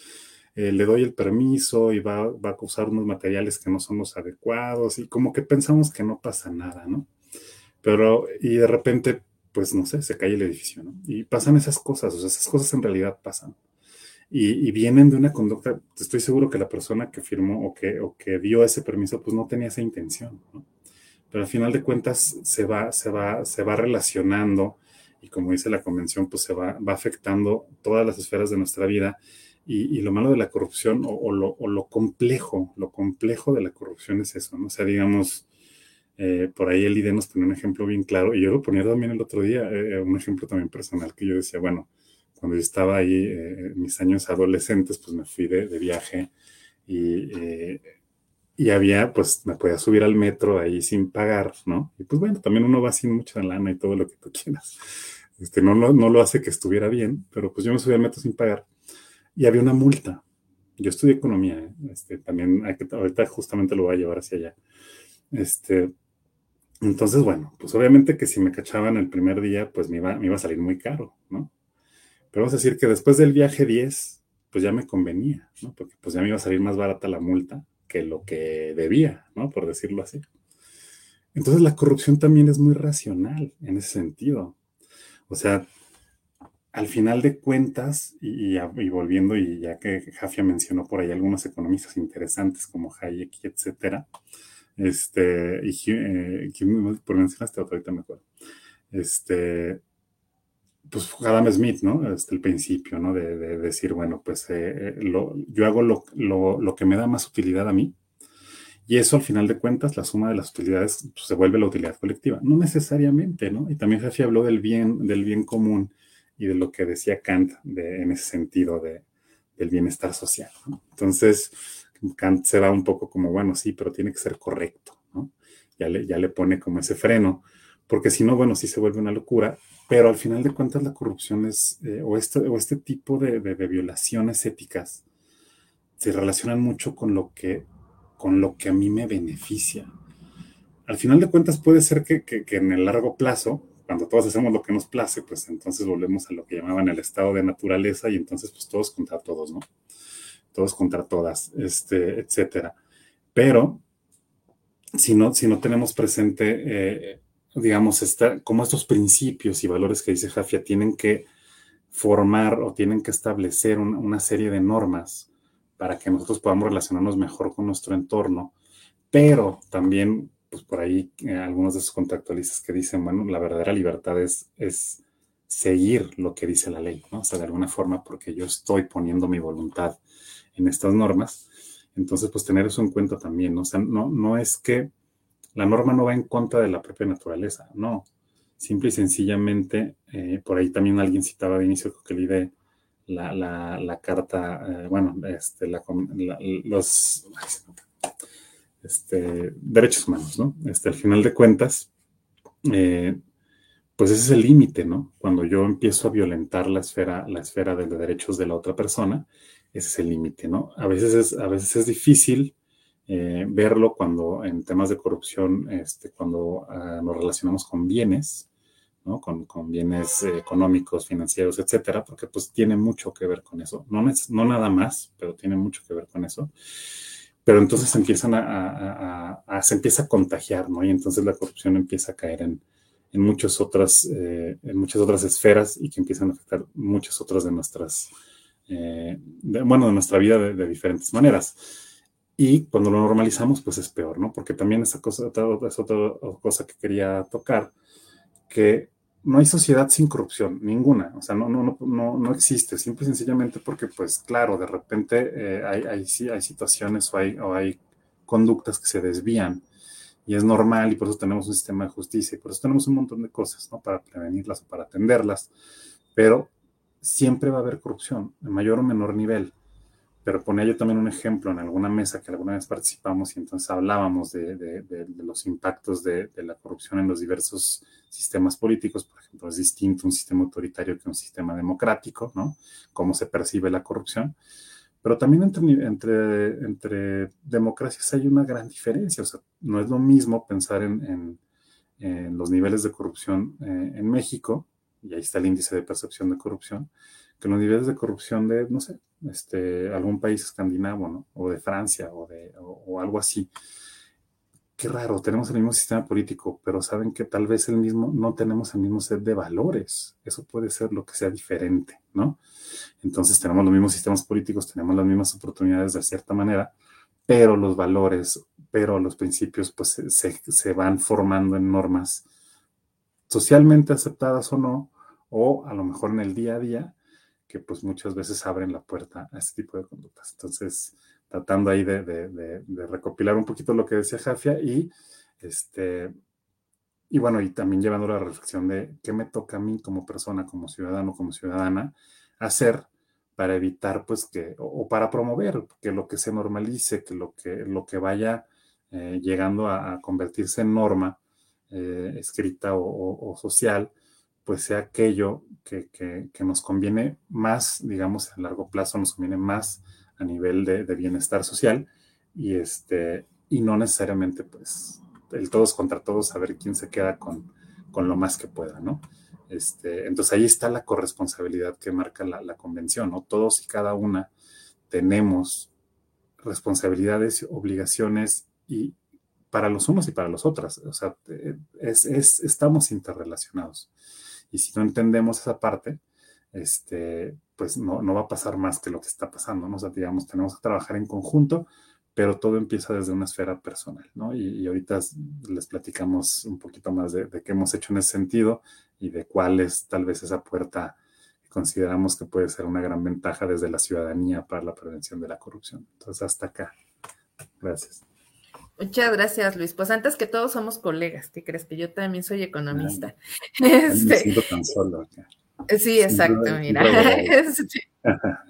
eh, le doy el permiso y va, va, a usar unos materiales que no son los adecuados y como que pensamos que no pasa nada, ¿no? Pero, y de repente, pues no sé, se cae el edificio, ¿no? Y pasan esas cosas, o sea, esas cosas en realidad pasan. Y, vienen de una conducta, estoy seguro que la persona que firmó o que, o que dio ese permiso, pues no tenía esa intención, ¿no? Pero al final de cuentas se va, se va, se va relacionando y como dice la convención, pues se va, va afectando todas las esferas de nuestra vida y, lo malo de la corrupción o, lo, complejo, lo complejo de la corrupción es eso, ¿no? O sea, digamos, eh, por ahí el IDE nos pone un ejemplo bien claro, y yo lo ponía también el otro día, eh, un ejemplo también personal, que yo decía, bueno, cuando yo estaba ahí, eh, mis años adolescentes, pues me fui de, viaje y, y había, pues me podía subir al metro ahí sin pagar, ¿no? Y pues bueno, también uno va sin mucha lana y todo lo que tú quieras. Este, no, no, no lo hace que estuviera bien, pero pues yo me subí al metro sin pagar y había una multa. Yo estudié economía, ¿eh? este, también ahorita justamente lo voy a llevar hacia allá. Este, entonces, bueno, pues obviamente que si me cachaban el primer día, pues me iba, me iba a salir muy caro, ¿no? Pero vamos a decir que después del viaje 10, pues ya me convenía, ¿no? Porque pues ya me iba a salir más barata la multa que lo que debía, ¿no? Por decirlo así. Entonces la corrupción también es muy racional en ese sentido. O sea, al final de cuentas, y, volviendo, y ya que Jafia mencionó por ahí algunos economistas interesantes como Hayek etcétera, este, y eh, por mencionaste otro, ahorita me acuerdo, este, pues Adam Smith, ¿no? Este, el principio, ¿no? De, decir, bueno, pues eh, eh, yo hago lo, lo, que me da más utilidad a mí, y eso, al final de cuentas, la suma de las utilidades pues, se vuelve la utilidad colectiva. No necesariamente, ¿no? Y también Jaffe habló del bien, del bien común y de lo que decía Kant en ese sentido de, del bienestar social. ¿no? Entonces, Kant se va un poco como, bueno, sí, pero tiene que ser correcto, ¿no? Ya le, ya le pone como ese freno, porque si no, bueno, sí se vuelve una locura, pero al final de cuentas la corrupción es, eh, o, este, o este tipo de, de, de violaciones éticas, se relacionan mucho con lo que con lo que a mí me beneficia. Al final de cuentas puede ser que, en el largo plazo, cuando todos hacemos lo que nos place, pues entonces volvemos a lo que llamaban el estado de naturaleza y entonces pues todos contra todos, ¿no? Todos contra todas, este, etcétera. Pero si no, si no tenemos presente, eh, digamos, esta, como estos principios y valores que dice Jafia tienen que formar o tienen que establecer una serie de normas para que nosotros podamos relacionarnos mejor con nuestro entorno, pero también, pues por ahí, eh, algunos de esos contractualistas que dicen, bueno, la verdadera libertad es, es seguir lo que dice la ley, ¿no? O sea, de alguna forma, porque yo estoy poniendo mi voluntad en estas normas, entonces, pues tener eso en cuenta también, ¿no? O sea, no, no es que la norma no va en contra de la propia naturaleza, no. Simple y sencillamente, eh, por ahí también alguien citaba de inicio que la idea la, la, carta, eh, bueno, este, los este, derechos humanos, ¿no? Este, al final de cuentas, eh, pues ese es el límite, ¿no? Cuando yo empiezo a violentar la esfera, la esfera de los derechos de la otra persona, ese es el límite, ¿no? A veces es, a veces es difícil eh, verlo cuando en temas de corrupción, este, cuando ah, nos relacionamos con bienes, con, bienes eh, económicos, financieros, etcétera, porque pues tiene mucho que ver con eso. No, no nada más, pero tiene mucho que ver con eso. Pero entonces empiezan a, se empieza a contagiar, ¿no? Y entonces la corrupción empieza a caer en, en muchas otras, eh, en muchas otras esferas y que empiezan a afectar muchas otras de nuestras, eh, bueno, de nuestra vida de, diferentes maneras. Y cuando lo normalizamos, pues es peor, ¿no? Porque también esa cosa, es otra cosa que quería tocar, que no hay sociedad sin corrupción, ninguna, o sea, no, no, no, no existe, simple y sencillamente porque, pues claro, de repente eh, hay, hay, hay, situaciones o hay, o hay conductas que se desvían y es normal y por eso tenemos un sistema de justicia y por eso tenemos un montón de cosas, ¿no? Para prevenirlas o para atenderlas, pero siempre va a haber corrupción, en mayor o menor nivel pero ponía yo también un ejemplo en alguna mesa que alguna vez participamos y entonces hablábamos de, los impactos de, la corrupción en los diversos sistemas políticos. Por ejemplo, es distinto un sistema autoritario que un sistema democrático, ¿no? Cómo se percibe la corrupción. Pero también entre, entre, entre democracias hay una gran diferencia. O sea, no es lo mismo pensar en, en, los niveles de corrupción eh, en México, y ahí está el índice de percepción de corrupción, que los niveles de corrupción de, no sé, este, algún país escandinavo, ¿no? O de Francia o, de, o, algo así. Qué raro, tenemos el mismo sistema político, pero saben que tal vez el mismo, no tenemos el mismo set de valores. Eso puede ser lo que sea diferente, ¿no? Entonces tenemos los mismos sistemas políticos, tenemos las mismas oportunidades de cierta manera, pero los valores, pero los principios, pues se, se van formando en normas socialmente aceptadas o no, o a lo mejor en el día a día, que pues muchas veces abren la puerta a este tipo de conductas. Entonces, tratando ahí de, recopilar un poquito lo que decía Jafia y este, y bueno, y también llevando la reflexión de qué me toca a mí como persona, como ciudadano, como ciudadana, hacer para evitar, pues, que, o, para promover que lo que se normalice, que lo que, lo que vaya eh, llegando a, convertirse en norma eh, escrita o, social, pues sea aquello que, nos conviene más, digamos, a largo plazo, nos conviene más a nivel de, bienestar social y, este, y no necesariamente, pues, el todos contra todos, saber quién se queda con, con lo más que pueda, ¿no? Este, entonces ahí está la corresponsabilidad que marca la, la, convención, ¿no? Todos y cada una tenemos responsabilidades, obligaciones y para los unos y para los otros, o sea, es, es, estamos interrelacionados. Y si no entendemos esa parte, este, pues no, no va a pasar más que lo que está pasando, ¿no? O sea, digamos, tenemos que trabajar en conjunto, pero todo empieza desde una esfera personal, ¿no? Y, ahorita les platicamos un poquito más de, de, qué hemos hecho en ese sentido y de cuál es tal vez esa puerta que consideramos que puede ser una gran ventaja desde la ciudadanía para la prevención de la corrupción. Entonces, hasta acá. Gracias. Muchas gracias, Luis. Pues antes que todos somos colegas, ¿qué crees? Que yo también soy economista. este... Me siento tan solo. Sí, exacto, mira.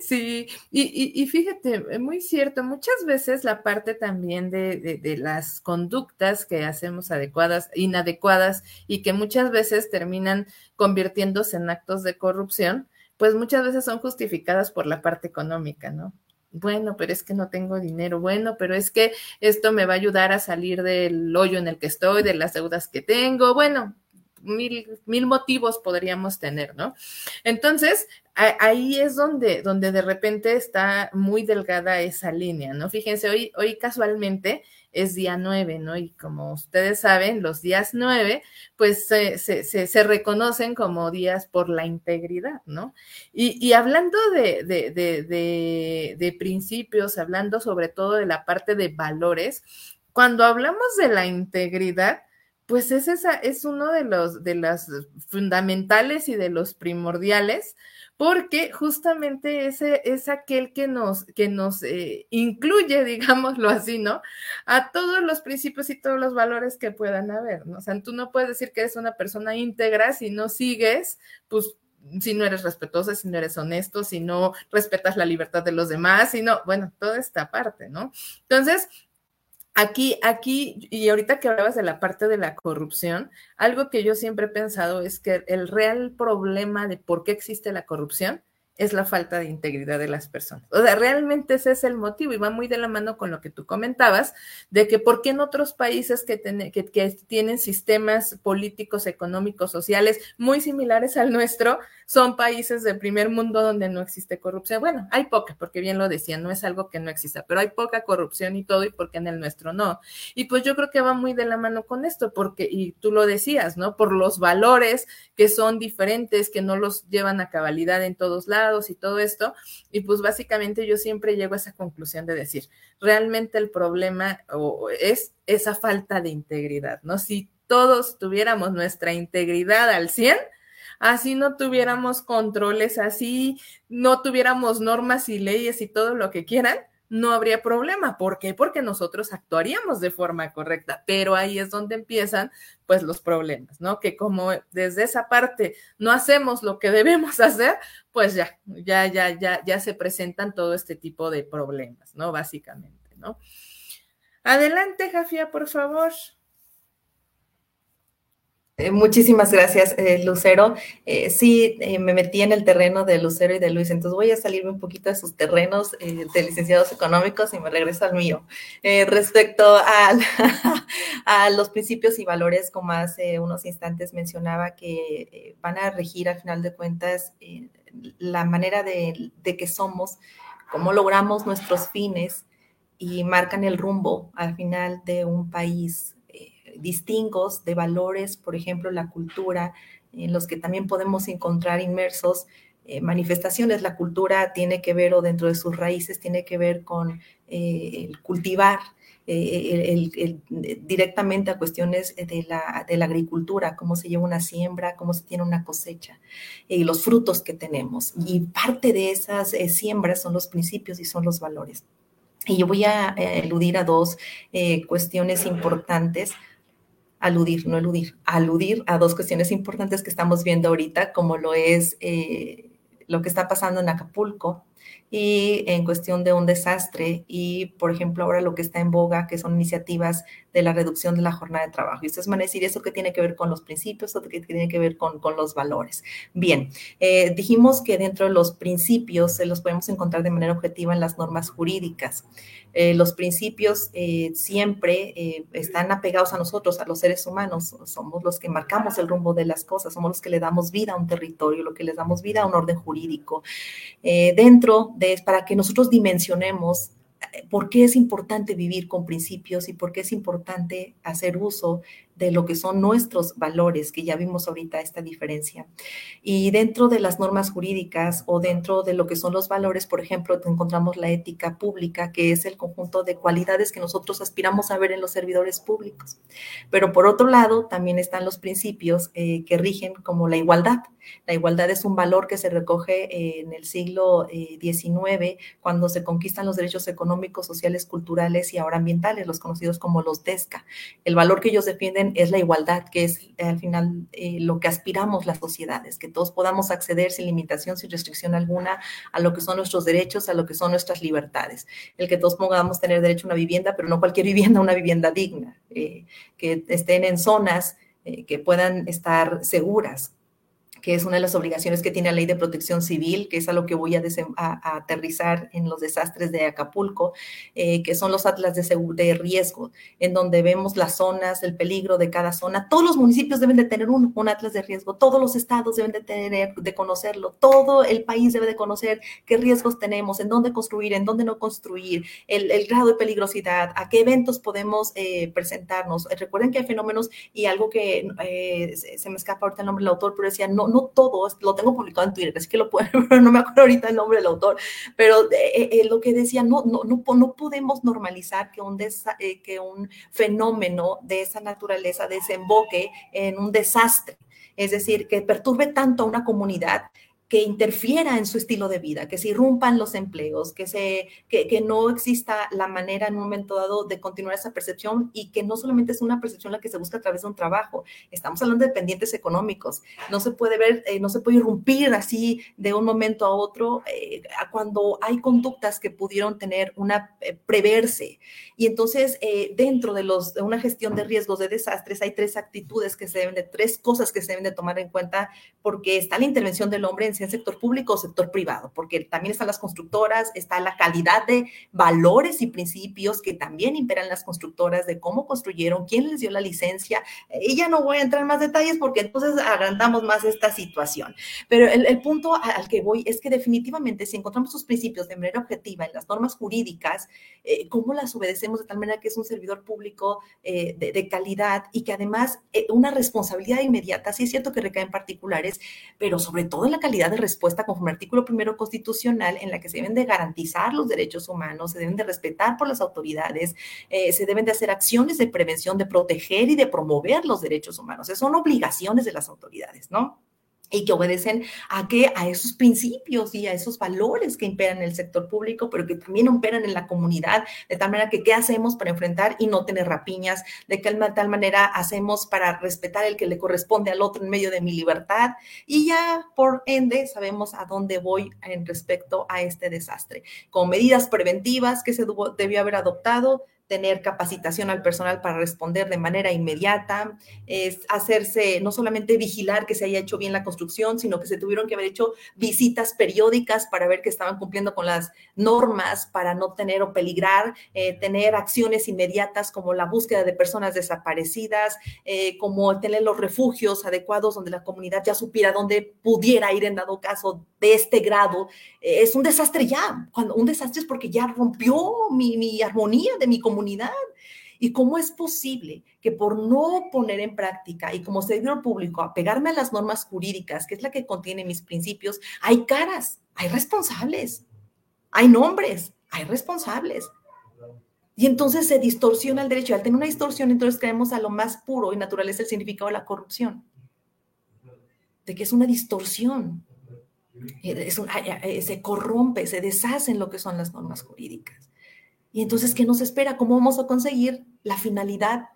Sí, y, fíjate, eh, muy cierto, muchas veces la parte también de, de, las conductas que hacemos adecuadas, inadecuadas y que muchas veces terminan convirtiéndose en actos de corrupción, pues muchas veces son justificadas por la parte económica, ¿no? Bueno, pero es que no tengo dinero, bueno, pero es que esto me va a ayudar a salir del hoyo en el que estoy, de las deudas que tengo, bueno, mil, mil motivos podríamos tener, ¿no? Entonces, ahí es donde, donde de repente está muy delgada esa línea, ¿no? Fíjense, hoy, hoy casualmente es día 9, ¿no? Y como ustedes saben, los días 9, pues se, se, reconocen como días por la integridad, ¿no? Y, hablando de, de, de, de, principios, hablando sobre todo de la parte de valores, cuando hablamos de la integridad, pues es, esa, es uno de los de fundamentales y de los primordiales, porque justamente ese es aquel que nos, que nos eh, incluye, digámoslo así, ¿no? A todos los principios y todos los valores que puedan haber, ¿no? O sea, tú no puedes decir que eres una persona íntegra si no sigues, pues si no eres respetuosa, si no eres honesto, si no respetas la libertad de los demás, si no, bueno, toda esta parte, ¿no? Entonces, Aquí, aquí, y ahorita que hablabas de la parte de la corrupción, algo que yo siempre he pensado es que el real problema de por qué existe la corrupción es la falta de integridad de las personas. O sea, realmente ese es el motivo y va muy de la mano con lo que tú comentabas, de que por qué en otros países que, que, tienen sistemas políticos, económicos, sociales muy similares al nuestro, son países del primer mundo donde no existe corrupción. Bueno, hay poca, porque bien lo decían, no es algo que no exista, pero hay poca corrupción y todo, y porque en el nuestro no. Y pues yo creo que va muy de la mano con esto, porque, y tú lo decías, ¿no? Por los valores que son diferentes, que no los llevan a cabalidad en todos lados y todo esto. Y pues básicamente yo siempre llego a esa conclusión de decir, realmente el problema es esa falta de integridad, ¿no? Si todos tuviéramos nuestra integridad al 100, así no tuviéramos controles, así no tuviéramos normas y leyes y todo lo que quieran, no habría problema. ¿Por qué? Porque nosotros actuaríamos de forma correcta, pero ahí es donde empiezan pues los problemas, ¿no? Que como desde esa parte no hacemos lo que debemos hacer, pues ya, ya, ya, ya, ya se presentan todo este tipo de problemas, ¿no? Básicamente, ¿no? Adelante, Jafia, por favor. Eh, muchísimas gracias, eh, Lucero. Eh, sí, me metí en el terreno de Lucero y de Luis, entonces voy a salirme un poquito de sus terrenos de licenciados económicos y me regreso al mío. respecto a, los principios y valores, como hace unos instantes mencionaba, que van a regir al final de cuentas la manera de que somos, cómo logramos nuestros fines y marcan el rumbo al final de un país distingos de valores, por ejemplo, la cultura, en los que también podemos encontrar inmersos eh, manifestaciones. La cultura tiene que ver, o dentro de sus raíces, tiene que ver con eh, cultivar. Eh, directamente a cuestiones de la, de la, agricultura, cómo se lleva una siembra, cómo se tiene una cosecha y los frutos que tenemos. Y parte de esas siembras son los principios y son los valores. Y yo voy a eludir a dos cuestiones importantes aludir, no eludir, aludir a dos cuestiones importantes que estamos viendo ahorita, como lo es eh, lo que está pasando en Acapulco y en cuestión de un desastre y, por ejemplo, ahora lo que está en boga, que son iniciativas de la reducción de la jornada de trabajo. Y ustedes van a decir, ¿eso qué tiene que ver con los principios? ¿Eso qué tiene que ver con, con los valores? Bien, eh, dijimos que dentro de los principios se los podemos encontrar de manera objetiva en las normas jurídicas. Eh, los principios eh, siempre están apegados a nosotros, a los seres humanos. Somos los que marcamos el rumbo de las cosas, somos los que le damos vida a un territorio, lo que les damos vida a un orden jurídico. dentro de para que nosotros dimensionemos por qué es importante vivir con principios y por qué es importante hacer uso de lo que son nuestros valores, que ya vimos ahorita esta diferencia. Y dentro de las normas jurídicas o dentro de lo que son los valores, por ejemplo, encontramos la ética pública, que es el conjunto de cualidades que nosotros aspiramos a ver en los servidores públicos. Pero por otro lado, también están los principios eh, que rigen como la igualdad. La igualdad es un valor que se recoge en el siglo XIX, eh, cuando se conquistan los derechos económicos, sociales, culturales y ahora ambientales, los conocidos como los DESCA. El valor que ellos defienden es la igualdad, que es eh, al final eh, lo que aspiramos las sociedades, que todos podamos acceder sin limitación, sin restricción alguna a lo que son nuestros derechos, a lo que son nuestras libertades. El que todos podamos tener derecho a una vivienda, pero no cualquier vivienda, una vivienda digna, eh, que estén en zonas que puedan estar seguras, que es una de las obligaciones que tiene la ley de protección civil, que es a lo que voy a, aterrizar en los desastres de Acapulco, eh, que son los atlas de, de, riesgo, en donde vemos las zonas, el peligro de cada zona. Todos los municipios deben de tener un, atlas de riesgo, todos los estados deben de tener, de conocerlo, todo el país debe de conocer qué riesgos tenemos, en dónde construir, en dónde no construir, el, grado de peligrosidad, a qué eventos podemos eh, presentarnos. Recuerden que hay fenómenos y algo que eh, se me escapa ahorita el nombre del autor, pero decía, no, no todo, lo tengo publicado en Twitter, así que lo pueden, pero no me acuerdo ahorita el nombre del autor, pero eh, eh, lo que decía, no, no, no, no podemos normalizar que un, eh, que un fenómeno de esa naturaleza desemboque en un desastre. Es decir, que perturbe tanto a una comunidad que interfiera en su estilo de vida, que se irrumpan los empleos, que, se, que, que, no exista la manera en un momento dado de continuar esa percepción y que no solamente es una percepción la que se busca a través de un trabajo, estamos hablando de dependientes económicos, no se puede ver, eh, no se puede irrumpir así de un momento a otro eh, cuando hay conductas que pudieron tener una eh, preverse. Y entonces, dentro de, los, de una gestión de riesgos de desastres, hay tres actitudes que se deben de, tres cosas que se deben de tomar en cuenta porque está la intervención del hombre en en sector público o sector privado, porque también están las constructoras, está la calidad de valores y principios que también imperan las constructoras de cómo construyeron, quién les dio la licencia. Y ya no voy a entrar en más detalles porque entonces agrandamos más esta situación. Pero el, punto al que voy es que definitivamente si encontramos sus principios de manera objetiva en las normas jurídicas, eh, cómo las obedecemos de tal manera que es un servidor público eh, de, calidad y que además eh, una responsabilidad inmediata, sí es cierto que recae en particulares, pero sobre todo en la calidad de respuesta conforme al artículo primero constitucional en la que se deben de garantizar los derechos humanos, se deben de respetar por las autoridades, eh, se deben de hacer acciones de prevención, de proteger y de promover los derechos humanos. Esas son obligaciones de las autoridades, ¿no? Y que obedecen a a esos principios y a esos valores que imperan en el sector público, pero que también imperan en la comunidad, de tal manera que qué hacemos para enfrentar y no tener rapiñas, de qué tal manera hacemos para respetar el que le corresponde al otro en medio de mi libertad y ya por ende sabemos a dónde voy en respecto a este desastre. Con medidas preventivas que se debió haber adoptado, tener capacitación al personal para responder de manera inmediata, es hacerse, no solamente vigilar que se haya hecho bien la construcción, sino que se tuvieron que haber hecho visitas periódicas para ver que estaban cumpliendo con las normas para no tener o peligrar, eh, tener acciones inmediatas como la búsqueda de personas desaparecidas, eh, como tener los refugios adecuados donde la comunidad ya supiera dónde pudiera ir en dado caso de este grado. Eh, es un desastre ya, cuando un desastre es porque ya rompió mi, mi armonía de mi comunidad comunidad. ¿Y cómo es posible que por no poner en práctica y como servidor público apegarme a las normas jurídicas, que es la que contiene mis principios, hay caras, hay responsables, hay nombres, hay responsables? Y entonces se distorsiona el derecho. Al tener una distorsión, entonces creemos a lo más puro y natural es el significado de la corrupción. De que es una distorsión. Es se corrompe, se deshacen lo que son las normas jurídicas. Y entonces, ¿qué nos espera? ¿Cómo vamos a conseguir la finalidad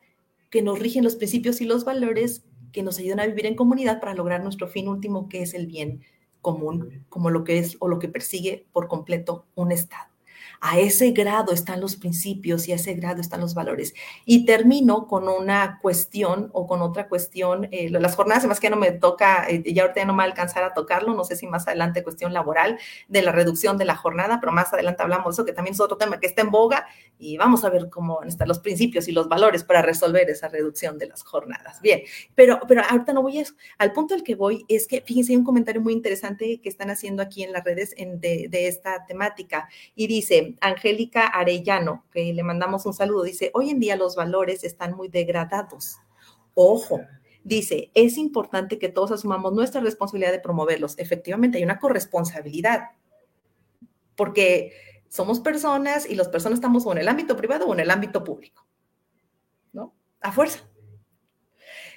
que nos rigen los principios y los valores que nos ayudan a vivir en comunidad para lograr nuestro fin último, que es el bien común como lo que es o lo que persigue por completo un Estado. A ese grado están los principios y a ese grado están los valores. Y termino con una cuestión o con otra cuestión. Eh, las jornadas, además que no me toca, eh, ya ahorita no me va a alcanzar a tocarlo, no sé si más adelante cuestión laboral de la reducción de la jornada, pero más adelante hablamos de eso, que también es otro tema que está en boga y vamos a ver cómo están los principios y los valores para resolver esa reducción de las jornadas. Bien, pero, pero ahorita no voy a eso. Al punto al que voy es que, fíjense, hay un comentario muy interesante que están haciendo aquí en las redes de, de esta temática y dice, Angélica Arellano, que le mandamos un saludo, dice, hoy en día los valores están muy degradados. Ojo, dice, es importante que todos asumamos nuestra responsabilidad de promoverlos. Efectivamente, hay una corresponsabilidad, porque somos personas y las personas estamos en el ámbito privado o en el ámbito público, ¿no? A fuerza.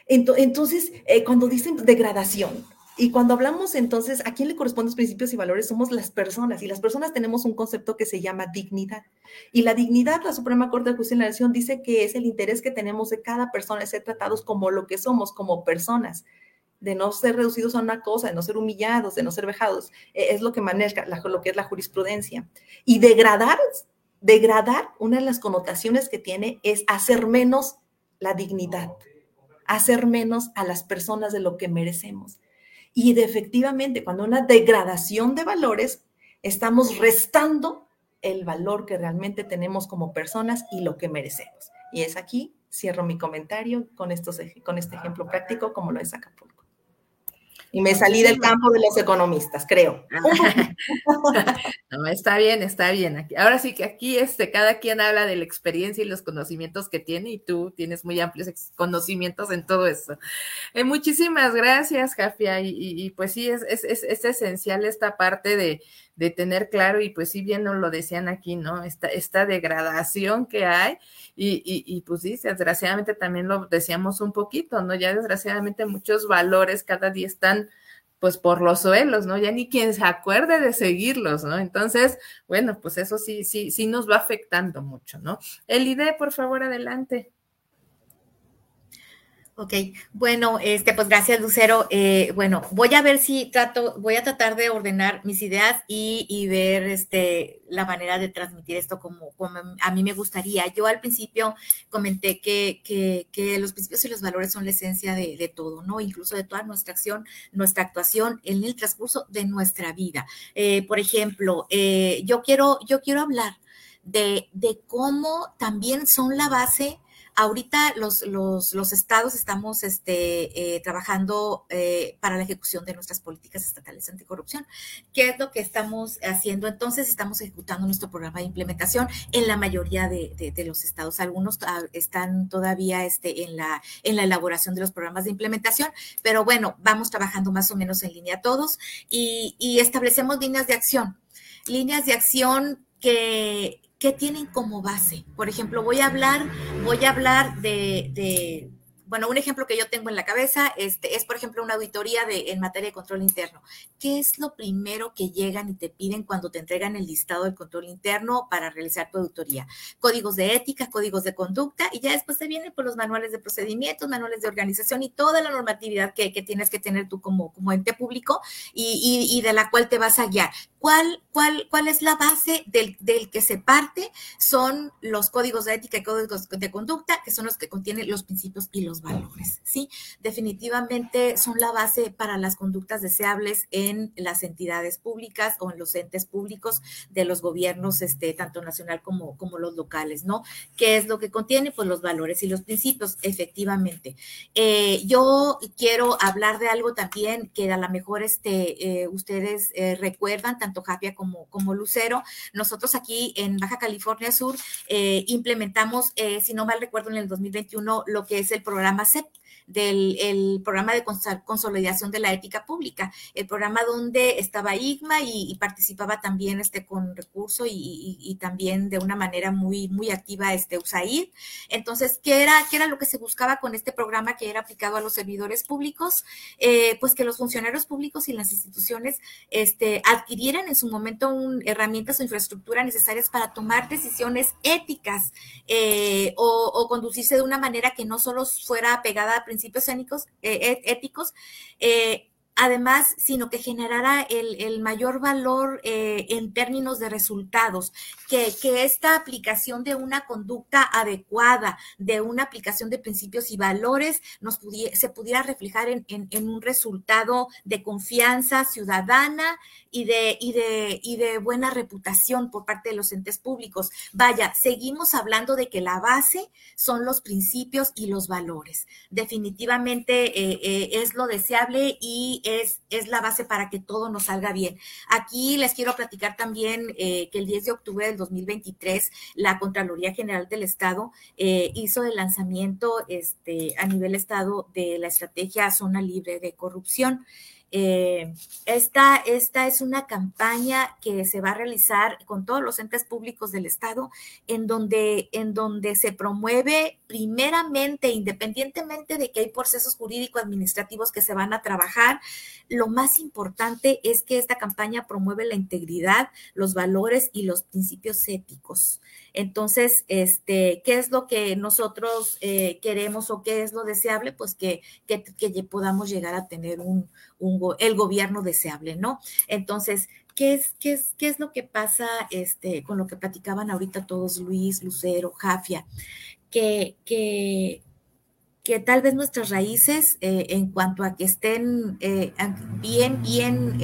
Entonces, eh, cuando dicen degradación, y cuando hablamos entonces, ¿a quién le corresponden los principios y valores? Somos las personas y las personas tenemos un concepto que se llama dignidad. Y la dignidad, la Suprema Corte de Justicia de la Nación dice que es el interés que tenemos de cada persona de ser tratados como lo que somos, como personas, de no ser reducidos a una cosa, de no ser humillados, de no ser vejados. E, es lo que maneja lo que es la jurisprudencia. Y degradar, degradar, una de las connotaciones que tiene es hacer menos la dignidad, hacer menos a las personas de lo que merecemos. Y efectivamente, cuando una degradación de valores, estamos restando el valor que realmente tenemos como personas y lo que merecemos. Y es aquí, cierro mi comentario con, estos, con este ejemplo práctico como lo es Acapulco y me salí del campo de los economistas, creo. no, está bien, está bien. Ahora sí que aquí este, cada quien habla de la experiencia y los conocimientos que tiene y tú tienes muy amplios conocimientos en todo eso. Eh, muchísimas gracias, Jafia. Y, pues sí, es, es, es, esencial esta parte de, de, tener claro y pues sí bien nos lo decían aquí, ¿no? Esta, esta degradación que hay y, y, y pues sí, desgraciadamente también lo decíamos un poquito, ¿no? Ya desgraciadamente muchos valores cada día están pues por los suelos, ¿no? Ya ni quien se acuerde de seguirlos, ¿no? Entonces, bueno, pues eso sí, sí, sí nos va afectando mucho, ¿no? Elide, por favor, adelante. Ok, bueno, este, pues gracias, Lucero. Eh, bueno, voy a ver si trato, voy a tratar de ordenar mis ideas y, ver este, la manera de transmitir esto como, como, a mí me gustaría. Yo al principio comenté que, que, los principios y los valores son la esencia de, todo, ¿no? Incluso de toda nuestra acción, nuestra actuación en el transcurso de nuestra vida. Eh, por ejemplo, eh, yo, quiero, yo quiero hablar de, de cómo también son la base Ahorita los, los, estados estamos este, eh, trabajando eh, para la ejecución de nuestras políticas estatales anticorrupción. ¿Qué es lo que estamos haciendo? Entonces, estamos ejecutando nuestro programa de implementación en la mayoría de, de, los estados. Algunos están todavía este, en, la, en la elaboración de los programas de implementación, pero bueno, vamos trabajando más o menos en línea todos y establecemos líneas de acción. Líneas de acción que, ¿qué tienen como base? Por ejemplo, voy a hablar, voy a hablar de, bueno, un ejemplo que yo tengo en la cabeza este, es, por ejemplo, una auditoría de, en materia de control interno. ¿Qué es lo primero que llegan y te piden cuando te entregan el listado del control interno para realizar tu auditoría? Códigos de ética, códigos de conducta, y ya después te vienen por los manuales de procedimientos, manuales de organización y toda la normatividad que, tienes que tener tú como, como ente público y, y de la cual te vas a guiar. ¿Cuál, cuál, cuál es la base del, del, que se parte? Son los códigos de ética y códigos de conducta, que son los que contienen los principios y los valores, ¿sí? Definitivamente son la base para las conductas deseables en las entidades públicas o en los entes públicos de los gobiernos, este, tanto nacional como, como los locales, ¿no? ¿Qué es lo que contiene? Pues los valores y los principios, efectivamente. Eh, yo quiero hablar de algo también que a lo mejor este, eh, ustedes eh, recuerdan, tanto Japia como, como Lucero. Nosotros aquí en Baja California Sur implementamos, si no mal recuerdo, en el 2021 lo que es el programa programa del programa de consolidación de la ética pública, el programa donde estaba IGMA y, participaba también este, con recurso y, también de una manera muy, muy activa este, USAID. Entonces, ¿qué era, ¿qué era lo que se buscaba con este programa que era aplicado a los servidores públicos? Eh, pues que los funcionarios públicos y las instituciones este, adquirieran en su momento herramientas o infraestructura necesarias para tomar decisiones éticas eh, o, conducirse de una manera que no solo fuera pegada a principios éticos, eh, éticos eh, además, sino que generara el, mayor valor eh, en términos de resultados, que, esta aplicación de una conducta adecuada, de una aplicación de principios y valores, nos se pudiera reflejar en, un resultado de confianza ciudadana y de buena reputación por parte de los entes públicos. Vaya, seguimos hablando de que la base son los principios y los valores. Definitivamente eh, eh, es lo deseable y es, es la base para que todo nos salga bien. Aquí les quiero platicar también eh, que el 10 de octubre del 2023 la Contraloría General del Estado hizo el lanzamiento este, a nivel Estado de la estrategia Zona Libre de Corrupción. Eh, esta, esta es una campaña que se va a realizar con todos los entes públicos del Estado, en donde, en donde se promueve primeramente, independientemente de que hay procesos jurídico-administrativos que se van a trabajar, lo más importante es que esta campaña promueve la integridad, los valores y los principios éticos. Entonces, este, ¿qué es lo que nosotros eh, queremos o qué es lo deseable? Pues que, que, que podamos llegar a tener un, un, el gobierno deseable, ¿no? Entonces, ¿qué es, qué es, qué es lo que pasa este, con lo que platicaban ahorita todos, Luis, Lucero, Jafia? Que, que, que tal vez nuestras raíces, eh, en cuanto a que estén eh, bien, bien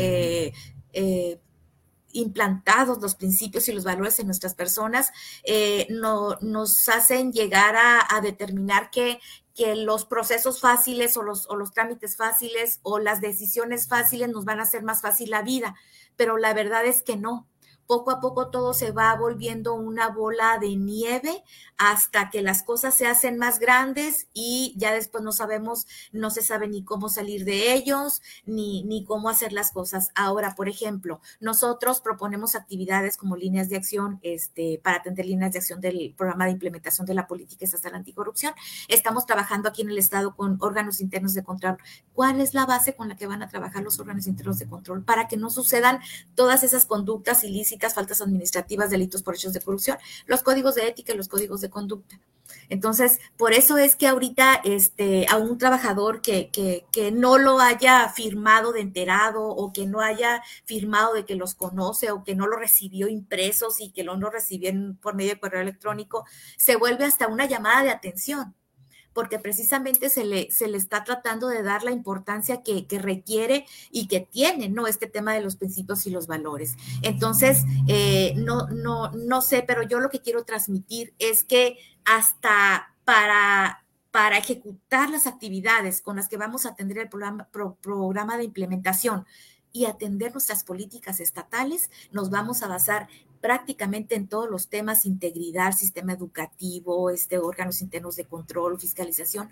implantados los principios y los valores en nuestras personas, eh, no, nos hacen llegar a, determinar que, que, los procesos fáciles o los, o los trámites fáciles o las decisiones fáciles nos van a hacer más fácil la vida, pero la verdad es que no poco a poco todo se va volviendo una bola de nieve hasta que las cosas se hacen más grandes y ya después no sabemos, no se sabe ni cómo salir de ellos, ni, ni cómo hacer las cosas. Ahora, por ejemplo, nosotros proponemos actividades como líneas de acción este, para atender líneas de acción del programa de implementación de la política estatal anticorrupción. Estamos trabajando aquí en el Estado con órganos internos de control. ¿Cuál es la base con la que van a trabajar los órganos internos de control para que no sucedan todas esas conductas ilícitas? Faltas administrativas, delitos por hechos de corrupción, los códigos de ética y los códigos de conducta. Entonces, por eso es que ahorita este, a un trabajador que, que, que, no lo haya firmado de enterado o que no haya firmado de que los conoce o que no lo recibió impresos y que lo no recibió por medio de correo electrónico, se vuelve hasta una llamada de atención porque precisamente se le, se le está tratando de dar la importancia que, requiere y que tiene, ¿no? Este tema de los principios y los valores. Entonces, eh, no, no, no sé, pero yo lo que quiero transmitir es que hasta para para ejecutar las actividades con las que vamos a atender el programa, programa de implementación y atender nuestras políticas estatales, nos vamos a basar prácticamente en todos los temas, integridad, sistema educativo, este, órganos internos de control, fiscalización,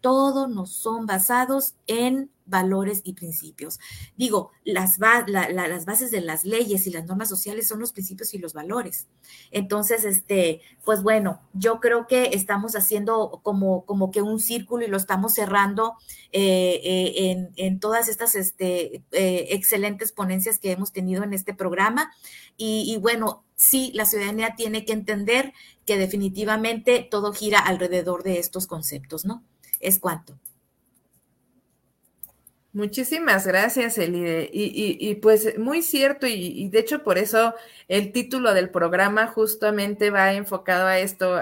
todos nos son basados en valores y principios. Digo, las, bases de las leyes y las normas sociales son los principios y los valores. Entonces, este, pues bueno, yo creo que estamos haciendo como, que un círculo y lo estamos cerrando eh, eh, en, todas estas este, eh, excelentes ponencias que hemos tenido en este programa. Y bueno, sí, la ciudadanía tiene que entender que definitivamente todo gira alrededor de estos conceptos, ¿no? Es cuanto. Muchísimas gracias, Elide. Y, pues muy cierto, y, de hecho por eso el título del programa justamente va enfocado a esto.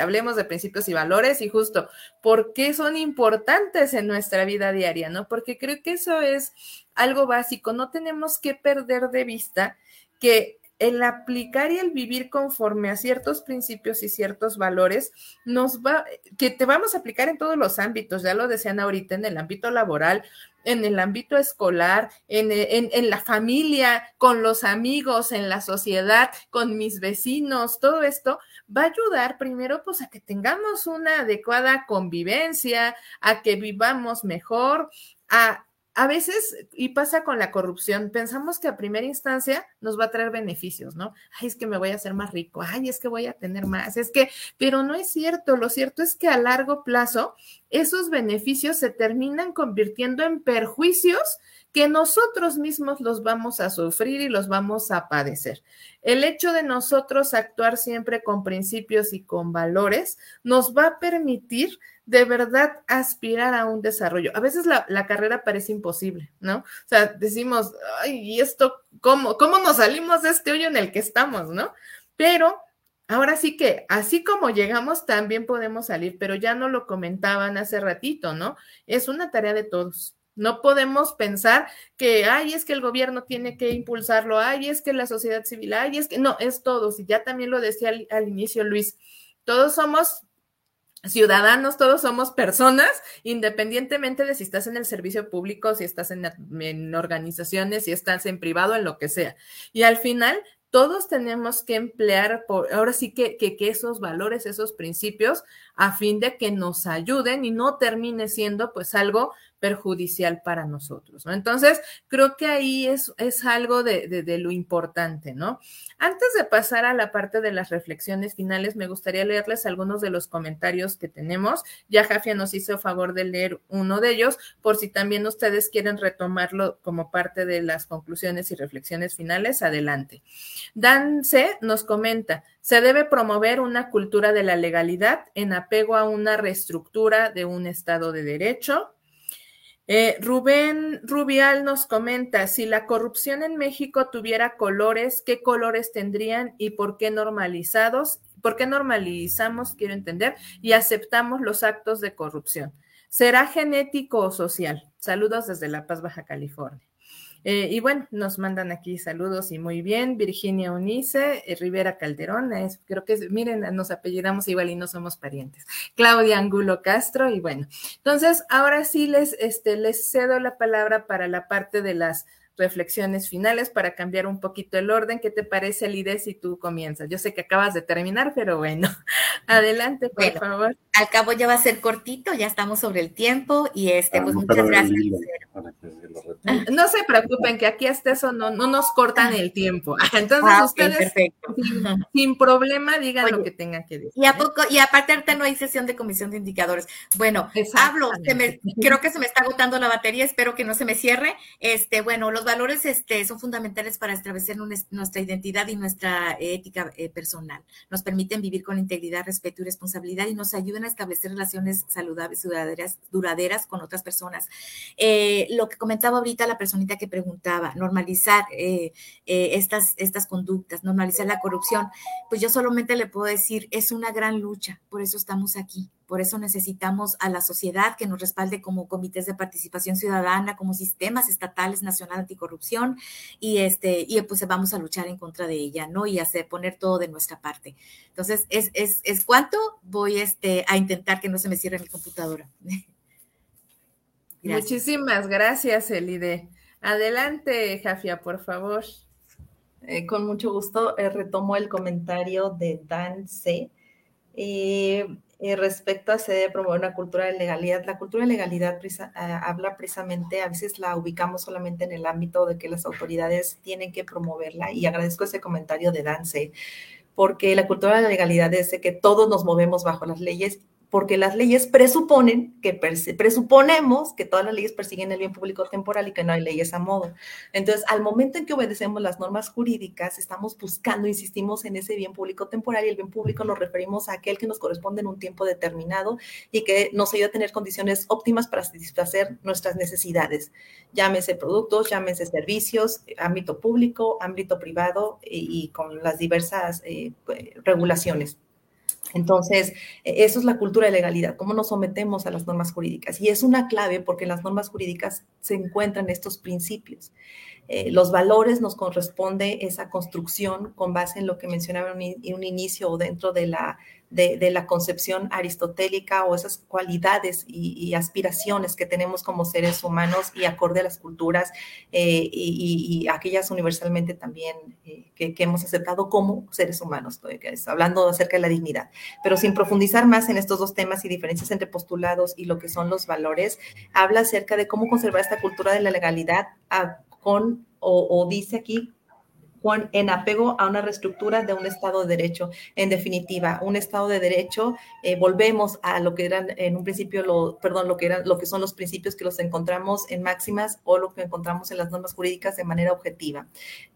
hablemos de principios y valores y justo por qué son importantes en nuestra vida diaria, ¿no? Porque creo que eso es algo básico. No tenemos que perder de vista que el aplicar y el vivir conforme a ciertos principios y ciertos valores nos va, que te vamos a aplicar en todos los ámbitos, ya lo decían ahorita, en el ámbito laboral, en el ámbito escolar, en, en, la familia, con los amigos, en la sociedad, con mis vecinos, todo esto va a ayudar primero pues a que tengamos una adecuada convivencia, a que vivamos mejor, a a veces, y pasa con la corrupción, pensamos que a primera instancia nos va a traer beneficios, ¿no? Ay, es que me voy a hacer más rico, ay, es que voy a tener más, es que, pero no es cierto, lo cierto es que a largo plazo esos beneficios se terminan convirtiendo en perjuicios que nosotros mismos los vamos a sufrir y los vamos a padecer. El hecho de nosotros actuar siempre con principios y con valores nos va a permitir de verdad aspirar a un desarrollo. A veces la, carrera parece imposible, ¿no? O sea, decimos, ay, ¿y esto cómo? ¿Cómo nos salimos de este hoyo en el que estamos, no? Pero ahora sí que, así como llegamos, también podemos salir, pero ya no lo comentaban hace ratito, ¿no? Es una tarea de todos. No podemos pensar que, ay, es que el gobierno tiene que impulsarlo, ay, es que la sociedad civil, ay, es que no, es todos. Y ya también lo decía al inicio Luis, todos somos ciudadanos, todos somos personas, independientemente de si estás en el servicio público, si estás en, organizaciones, si estás en privado, en lo que sea. Y al final, todos tenemos que emplear, por, ahora sí que, que, que, esos valores, esos principios, a fin de que nos ayuden y no termine siendo pues algo perjudicial para nosotros, ¿no? Entonces, creo que ahí es, es algo de, de, lo importante, ¿no? Antes de pasar a la parte de las reflexiones finales, me gustaría leerles algunos de los comentarios que tenemos. Ya Jafia nos hizo favor de leer uno de ellos, por si también ustedes quieren retomarlo como parte de las conclusiones y reflexiones finales, adelante. Dan C nos comenta, se debe promover una cultura de la legalidad en apego a una reestructura de un Estado de Derecho, eh, Rubén Rubial nos comenta, si la corrupción en México tuviera colores, ¿qué colores tendrían y por qué normalizados? ¿Por qué normalizamos, quiero entender, y aceptamos los actos de corrupción? ¿Será genético o social? Saludos desde La Paz, Baja California. Eh, y bueno, nos mandan aquí saludos y muy bien. Virginia Unice, eh, Rivera Calderón, es, creo que miren, nos apellidamos igual y no somos parientes. Claudia Angulo Castro, y bueno, entonces ahora sí les, este, les cedo la palabra para la parte de las reflexiones finales para cambiar un poquito el orden. ¿Qué te parece, Lide, si tú comienzas? Yo sé que acabas de terminar, pero bueno, adelante, por favor. Al cabo ya va a ser cortito, ya estamos sobre el tiempo y este, ah, pues muchas gracias. No se preocupen que aquí hasta eso no, no nos cortan el tiempo. Entonces ah, ustedes sin, problema digan lo que tengan que decir. Y a ¿eh? poco, y aparte ahorita no hay sesión de comisión de indicadores. Bueno, hablo, creo que se me está agotando la batería, espero que no se me cierre. Este, bueno, los valores este, son fundamentales para establecer nuestra identidad y nuestra ética eh, personal. Nos permiten vivir con integridad, respeto y responsabilidad y nos ayudan a establecer relaciones saludables, duraderas, con otras personas. Eh, lo que comentaba ahorita la personita que preguntaba, normalizar eh, estas, estas conductas, normalizar la corrupción, pues yo solamente le puedo decir, es una gran lucha, por eso estamos aquí por eso necesitamos a la sociedad que nos respalde como comités de participación ciudadana, como sistemas estatales nacional anticorrupción y este y pues vamos a luchar en contra de ella, ¿no? Y hacer poner todo de nuestra parte. Entonces, es es, es cuánto voy este a intentar que no se me cierre mi computadora. Muchísimas gracias, Elide. Adelante, Jafia, por favor. Eh, con mucho gusto eh, retomo el comentario de Dan C. Eh, eh, respecto a se promover una cultura de legalidad. La cultura de legalidad ah, habla precisamente, a veces la ubicamos solamente en el ámbito de que las autoridades tienen que promoverla y agradezco ese comentario de Dance porque la cultura de la legalidad es de que todos nos movemos bajo las leyes porque las leyes presuponen que presuponemos que todas las leyes persiguen el bien público temporal y que no hay leyes a modo. Entonces, al momento en que obedecemos las normas jurídicas, estamos buscando, insistimos en ese bien público temporal y el bien público nos referimos a aquel que nos corresponde en un tiempo determinado y que nos ayuda a tener condiciones óptimas para satisfacer nuestras necesidades. Llámese productos, llámese servicios, ámbito público, ámbito privado y, con las diversas eh, regulaciones. Entonces, e, eso es la cultura de legalidad, cómo nos sometemos a las normas jurídicas. Y es una clave porque en las normas jurídicas se encuentran estos principios. Eh, los valores nos corresponde esa construcción con base en lo que mencionaba en un inicio o dentro de la de, la concepción aristotélica o esas cualidades y, aspiraciones que tenemos como seres humanos y acorde a las culturas eh, y, aquellas universalmente también eh, que, hemos aceptado como seres humanos, hablando acerca de la dignidad. Pero sin profundizar más en estos dos temas y diferencias entre postulados y lo que son los valores, habla acerca de cómo conservar esta cultura de la legalidad con, o dice aquí, en apego a una reestructura de un Estado de Derecho. En definitiva, un Estado de Derecho, eh, volvemos a lo que eran en un principio, lo, perdón, lo que eran, lo que son los principios que los encontramos en máximas o lo que encontramos en las normas jurídicas de manera objetiva.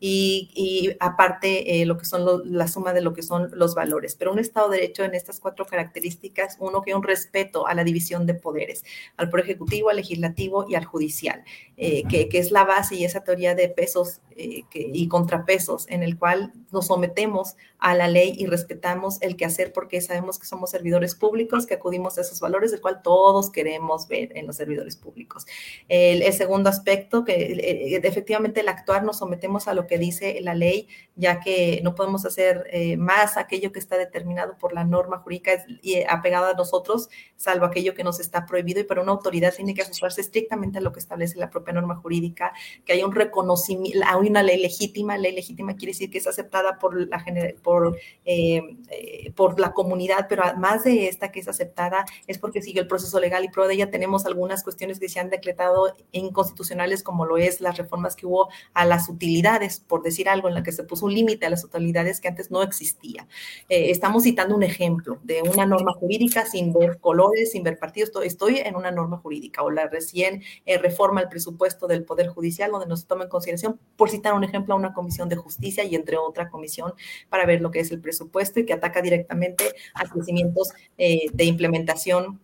Y, aparte, eh, lo que son la suma de lo que son los valores. Pero un Estado de Derecho en estas cuatro características, uno que un respeto a la división de poderes, al Poder Ejecutivo, al Legislativo y al Judicial, eh, que, que, es la base y esa teoría de pesos que, y contrapesos en el cual nos sometemos a la ley y respetamos el quehacer porque sabemos que somos servidores públicos, que acudimos a esos valores, del cual todos queremos ver en los servidores públicos. El, segundo aspecto, que eh, efectivamente el actuar nos sometemos a lo que dice la ley, ya que no podemos hacer eh, más aquello que está determinado por la norma jurídica y apegada a nosotros, salvo aquello que nos está prohibido, y para una autoridad tiene que asociarse estrictamente a lo que establece la propia norma jurídica, que haya un reconocimiento, hay una ley legítima, ley legítima legítima quiere decir que es aceptada por la, por, eh, eh, por la comunidad, pero además de esta que es aceptada es porque sigue el proceso legal y prueba de ella tenemos algunas cuestiones que se han decretado inconstitucionales, como lo es las reformas que hubo a las utilidades, por decir algo, en la que se puso un límite a las utilidades que antes no existía. Eh, estamos citando un ejemplo de una norma jurídica sin ver colores, sin ver partidos, estoy en una norma jurídica o la recién reforma al presupuesto del Poder Judicial, donde nos toma en consideración, por citar un ejemplo, a una comisión de Justicia y entre otra comisión para ver lo que es el presupuesto y que ataca directamente a crecimientos eh, de implementación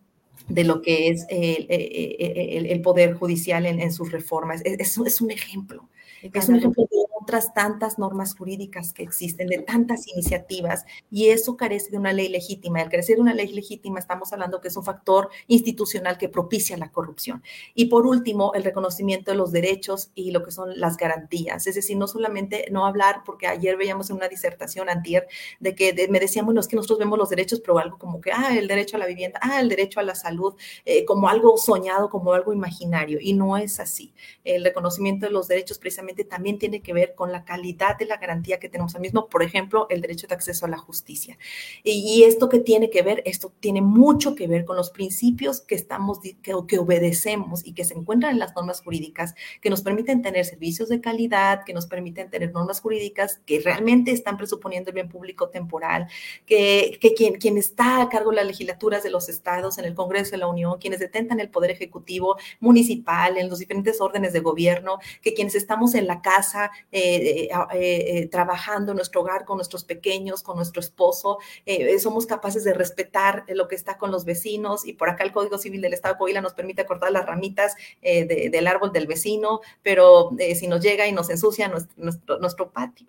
de lo que es el, Poder Judicial en, sus reformas. Es, es, un ejemplo. Es un ejemplo de otras tantas normas jurídicas que existen, de tantas iniciativas, y eso carece de una ley legítima. Al carecer de una ley legítima, estamos hablando que es un factor institucional que propicia la corrupción. Y por último, el reconocimiento de los derechos y lo que son las garantías. Es decir, no solamente no hablar, porque ayer veíamos en una disertación antier de que me decían, bueno, es que nosotros vemos los derechos, pero algo como que, ah, el derecho a la vivienda, ah, el derecho a la salud, eh, como algo soñado, como algo imaginario. Y no es así. El reconocimiento de los derechos precisamente también tiene que ver con la calidad de la garantía que tenemos al mismo, por ejemplo, el derecho de acceso a la justicia. Y, esto que tiene que ver, esto tiene mucho que ver con los principios que estamos, que, que obedecemos y que se encuentran en las normas jurídicas, que nos permiten tener servicios de calidad, que nos permiten tener normas jurídicas que realmente están presuponiendo el bien público temporal, que, que quien, quien está a cargo de las legislaturas de los estados, en el Congreso de la Unión, quienes detentan el poder ejecutivo municipal, en los diferentes órdenes de gobierno, que quienes estamos en la casa, eh, eh, eh, trabajando en nuestro hogar con nuestros pequeños, con nuestro esposo, somos capaces de respetar lo que está con los vecinos y por acá el Código Civil del Estado de Coahuila nos permite cortar las ramitas del árbol del vecino, pero si nos llega y nos ensucia nuestro, nuestro, patio,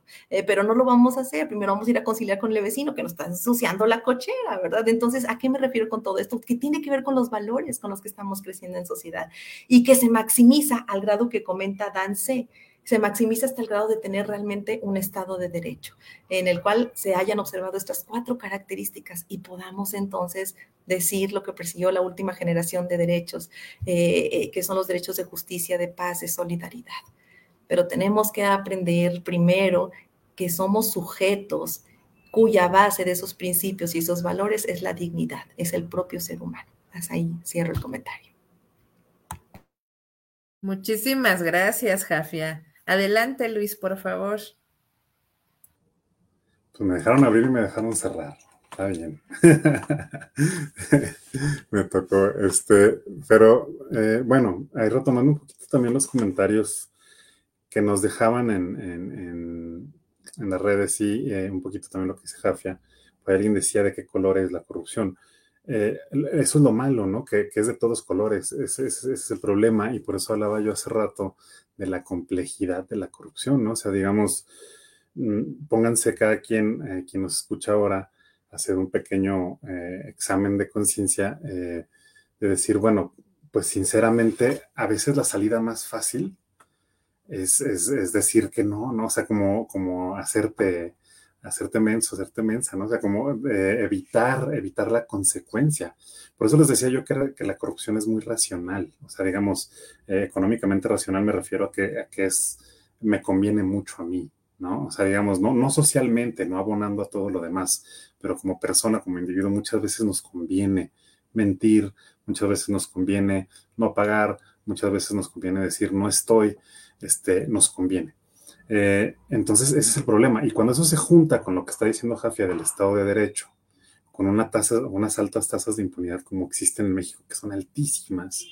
pero no lo vamos a hacer, primero vamos a ir a conciliar con el vecino que nos está ensuciando la cochera, ¿verdad? Entonces, ¿a qué me refiero con todo esto? Que tiene que ver con los valores con los que estamos creciendo en sociedad y que se maximiza al grado que comenta Dan C se maximiza hasta el grado de tener realmente un estado de derecho, en el cual se hayan observado estas cuatro características y podamos entonces decir lo que persiguió la última generación de derechos, eh, eh, que son los derechos de justicia, de paz, de solidaridad. Pero tenemos que aprender primero que somos sujetos cuya base de esos principios y esos valores es la dignidad, es el propio ser humano. Hasta ahí cierro el comentario. Muchísimas gracias, Jafia. Adelante, Luis, por favor. Pues me dejaron abrir y me dejaron cerrar. Está bien. me tocó, este, pero eh, bueno, ahí retomando un poquito también los comentarios que nos dejaban en, las redes y eh, un poquito también lo que dice Jafia, pues alguien decía de qué color es la corrupción. Eh, eso es lo malo, ¿no? Que, es de todos colores, ese, es el problema y por eso hablaba yo hace rato de la complejidad de la corrupción, ¿no? O sea, digamos, mm, pónganse cada quien, eh, quien nos escucha ahora, hacer un pequeño eh, examen de conciencia, de decir, bueno, pues sinceramente, a veces la salida más fácil es, es decir que no, ¿no? O sea, como, como hacerte hacerte menso, hacerte mensa, ¿no? O sea, como eh, evitar, evitar la consecuencia. Por eso les decía yo que, que la corrupción es muy racional. O sea, digamos, eh, económicamente racional me refiero a que, que es, me conviene mucho a mí, ¿no? O sea, digamos, no, no socialmente, no abonando a todo lo demás, pero como persona, como individuo, muchas veces nos conviene mentir, muchas veces nos conviene no pagar, muchas veces nos conviene decir no estoy, este, nos conviene. Eh, entonces, ese es el problema. Y cuando eso se junta con lo que está diciendo Jafia del Estado de Derecho, con una tasa, unas altas tasas de impunidad como existen en México, que son altísimas,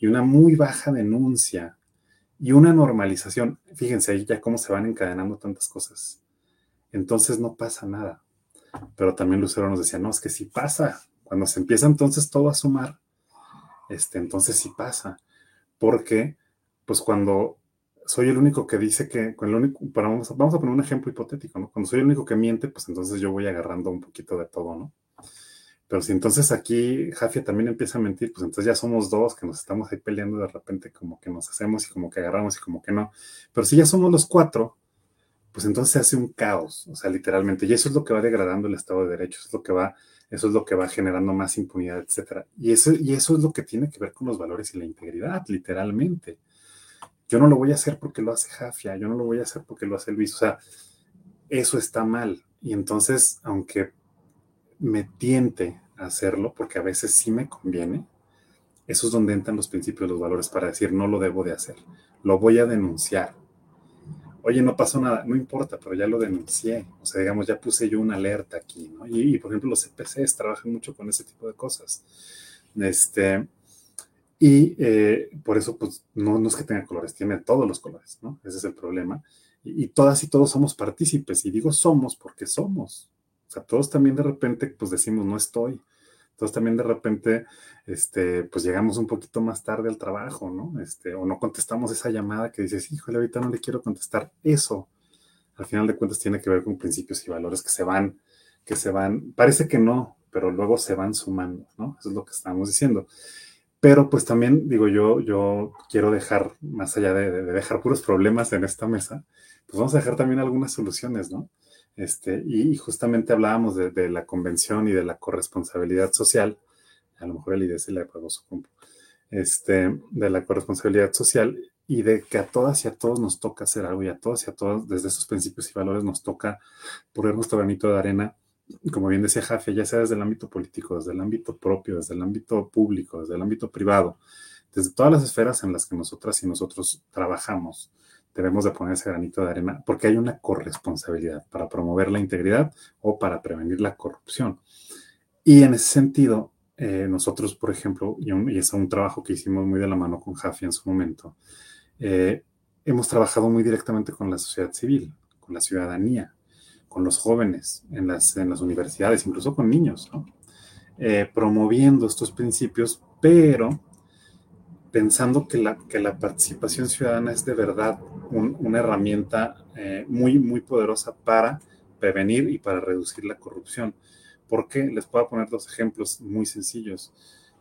y una muy baja denuncia y una normalización. Fíjense ahí ya cómo se van encadenando tantas cosas. Entonces no pasa nada. Pero también Lucero nos decía, no, es que si pasa. Cuando se empieza entonces todo a sumar, este, entonces sí pasa. Porque, pues cuando soy el único que dice que, el único, vamos, vamos, a poner un ejemplo hipotético, ¿no? Cuando soy el único que miente, pues entonces yo voy agarrando un poquito de todo, ¿no? Pero si entonces aquí Jafia también empieza a mentir, pues entonces ya somos dos que nos estamos ahí peleando de repente como que nos hacemos y como que agarramos y como que no. Pero si ya somos los cuatro, pues entonces se hace un caos, o sea, literalmente. Y eso es lo que va degradando el Estado de Derecho, eso es lo que va, eso es lo que va generando más impunidad, etcétera. Y eso, y eso es lo que tiene que ver con los valores y la integridad, literalmente. Yo no lo voy a hacer porque lo hace Jafia, yo no lo voy a hacer porque lo hace Luis, o sea, eso está mal. Y entonces, aunque me tiente a hacerlo, porque a veces sí me conviene, eso es donde entran los principios, los valores para decir no lo debo de hacer, lo voy a denunciar. Oye, no pasó nada, no importa, pero ya lo denuncié. O sea, digamos, ya puse yo una alerta aquí, ¿no? Y, por ejemplo, los CPCs trabajan mucho con ese tipo de cosas. Este, y eh, por eso, pues, no, no es que tenga colores, tiene todos los colores, ¿no? Ese es el problema. y todas y todos somos partícipes. Y digo somos porque somos, o sea, todos también de repente, pues decimos, no estoy. Todos también de repente, este, pues llegamos un poquito más tarde al trabajo, ¿no? Este, o no contestamos esa llamada que dices, híjole, ahorita no le quiero contestar. Eso, al final de cuentas, tiene que ver con principios y valores que se van, que se van, parece que no, pero luego se van sumando, ¿no? Eso es lo que estamos diciendo. Pero pues también digo yo, yo quiero dejar, más allá de, de, dejar puros problemas en esta mesa, pues vamos a dejar también algunas soluciones, ¿no? Este, y justamente hablábamos de, la convención y de la corresponsabilidad social, a lo mejor el IDS le apagó su compu, este, de la corresponsabilidad social y de que a todas y a todos nos toca hacer algo y a todas y a todos desde esos principios y valores nos toca poner nuestro granito de arena, como bien decía Jafe, ya sea desde el ámbito político, desde el ámbito propio, desde el ámbito público, desde el ámbito privado, desde todas las esferas en las que nosotras y nosotros trabajamos debemos de poner ese granito de arena porque hay una corresponsabilidad para promover la integridad o para prevenir la corrupción. Y en ese sentido, eh, nosotros, por ejemplo, y, es un trabajo que hicimos muy de la mano con Jafi en su momento, eh, hemos trabajado muy directamente con la sociedad civil, con la ciudadanía, con los jóvenes en las, en las universidades, incluso con niños, eh, promoviendo estos principios, pero pensando que la, que la participación ciudadana es de verdad una herramienta eh, muy, muy poderosa para prevenir y para reducir la corrupción. Porque les puedo poner dos ejemplos muy sencillos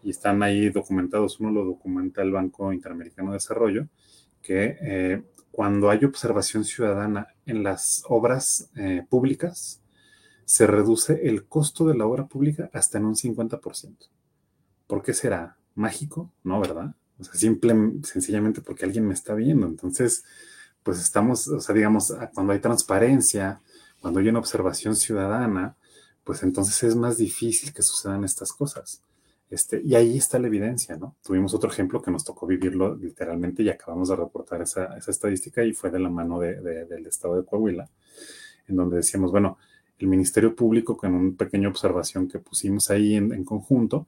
y están ahí documentados. Uno lo documenta el Banco Interamericano de Desarrollo, que eh, cuando hay observación ciudadana en las obras eh, públicas, se reduce el costo de la obra pública hasta en un 50%. ¿Por qué será? ¿Mágico? No, ¿verdad? O sea, simple, sencillamente porque alguien me está viendo. Entonces, pues estamos, o sea, digamos, cuando hay transparencia, cuando hay una observación ciudadana, pues entonces es más difícil que sucedan estas cosas. Este, y ahí está la evidencia, ¿no? Tuvimos otro ejemplo que nos tocó vivirlo literalmente y acabamos de reportar esa, estadística y fue de la mano de, del estado de Coahuila, en donde decíamos, bueno, el Ministerio Público, con una pequeña observación que pusimos ahí en, conjunto,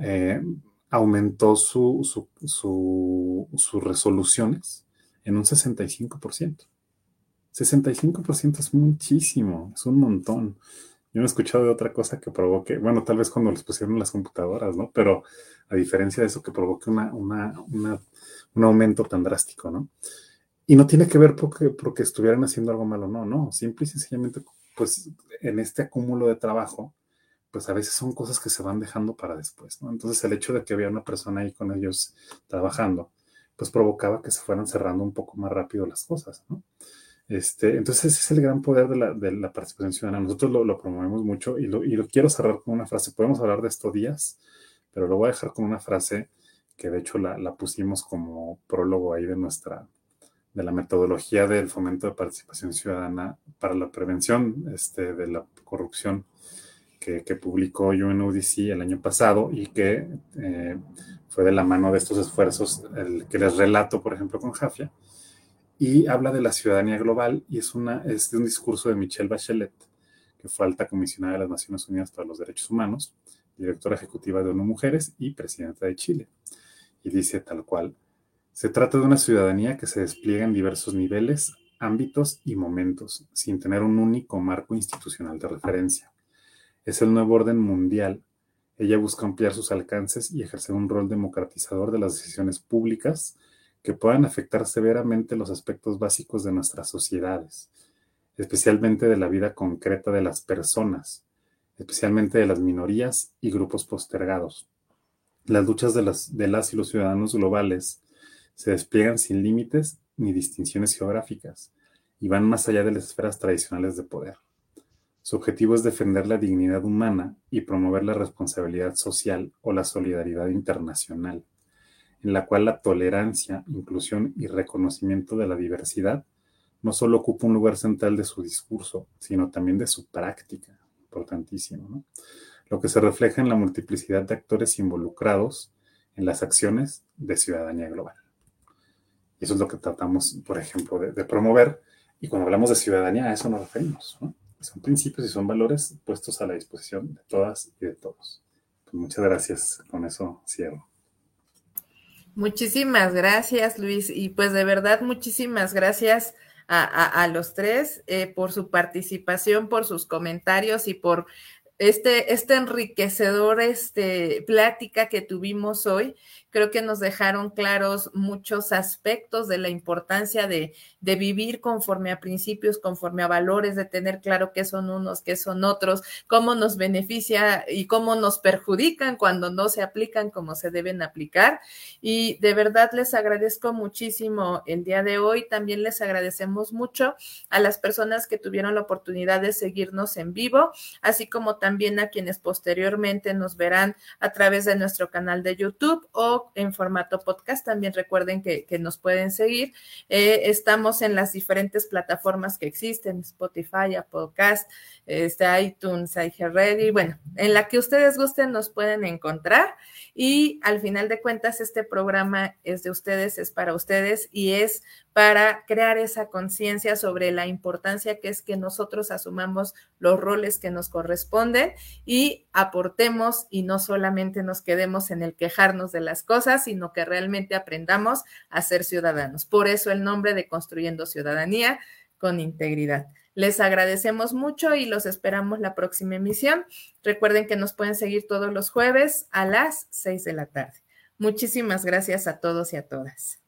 eh, aumentó su, sus resoluciones en un 65%. 65% es muchísimo, es un montón. Yo no he escuchado de otra cosa que provoque, bueno, tal vez cuando les pusieron las computadoras, ¿no? Pero a diferencia de eso, que provoque un aumento tan drástico, ¿no? Y no tiene que ver porque, porque estuvieran haciendo algo malo, no, no, simple y sencillamente, pues en este acúmulo de trabajo, pues a veces son cosas que se van dejando para después, ¿no? Entonces el hecho de que había una persona ahí con ellos trabajando, pues provocaba que se fueran cerrando un poco más rápido las cosas, ¿no? Este, entonces ese es el gran poder de la, participación ciudadana. Nosotros lo, promovemos mucho y lo, quiero cerrar con una frase. Podemos hablar de estos días, pero lo voy a dejar con una frase que de hecho la, pusimos como prólogo ahí de nuestra, de la metodología del fomento de participación ciudadana para la prevención este, de la corrupción que, publicó UNODC el año pasado y que eh, fue de la mano de estos esfuerzos que les relato, por ejemplo, con Jafia. Y habla de la ciudadanía global y es, una, es un discurso de Michelle Bachelet, que fue alta comisionada de las Naciones Unidas para los Derechos Humanos, directora ejecutiva de ONU Mujeres y presidenta de Chile. Y dice tal cual, se trata de una ciudadanía que se despliega en diversos niveles, ámbitos y momentos, sin tener un único marco institucional de referencia. Es el nuevo orden mundial. Ella busca ampliar sus alcances y ejercer un rol democratizador de las decisiones públicas que puedan afectar severamente los aspectos básicos de nuestras sociedades, especialmente de la vida concreta de las personas, especialmente de las minorías y grupos postergados. Las luchas de las, de las y los ciudadanos globales se despliegan sin límites ni distinciones geográficas y van más allá de las esferas tradicionales de poder. Su objetivo es defender la dignidad humana y promover la responsabilidad social o la solidaridad internacional, en la cual la tolerancia, inclusión y reconocimiento de la diversidad no solo ocupa un lugar central de su discurso, sino también de su práctica, importantísimo, ¿no? lo que se refleja en la multiplicidad de actores involucrados en las acciones de ciudadanía global. Y eso es lo que tratamos, por ejemplo, de, promover. Y cuando hablamos de ciudadanía, a eso nos referimos. Son principios y son valores puestos a la disposición de todas y de todos. Pues muchas gracias. Con eso cierro. Muchísimas gracias, Luis. Y pues de verdad, muchísimas gracias a, los tres eh, por su participación, por sus comentarios y por este, este enriquecedor este, plática que tuvimos hoy creo que nos dejaron claros muchos aspectos de la importancia de, de, vivir conforme a principios, conforme a valores, de tener claro qué son unos, qué son otros, cómo nos beneficia y cómo nos perjudican cuando no se aplican como se deben aplicar. Y de verdad les agradezco muchísimo el día de hoy. También les agradecemos mucho a las personas que tuvieron la oportunidad de seguirnos en vivo, así como también a quienes posteriormente nos verán a través de nuestro canal de YouTube o en formato podcast. También recuerden que, nos pueden seguir. Eh, estamos en las diferentes plataformas que existen, Spotify, Podcast, este, iTunes, iHeartRadio, bueno, en la que ustedes gusten nos pueden encontrar. Y al final de cuentas, este programa es de ustedes, es para ustedes y es para crear esa conciencia sobre la importancia que es que nosotros asumamos los roles que nos corresponden y aportemos y no solamente nos quedemos en el quejarnos de las cosas, sino que realmente aprendamos a ser ciudadanos. Por eso el nombre de Construyendo Ciudadanía con Integridad. Les agradecemos mucho y los esperamos la próxima emisión. Recuerden que nos pueden seguir todos los jueves a las seis de la tarde. Muchísimas gracias a todos y a todas.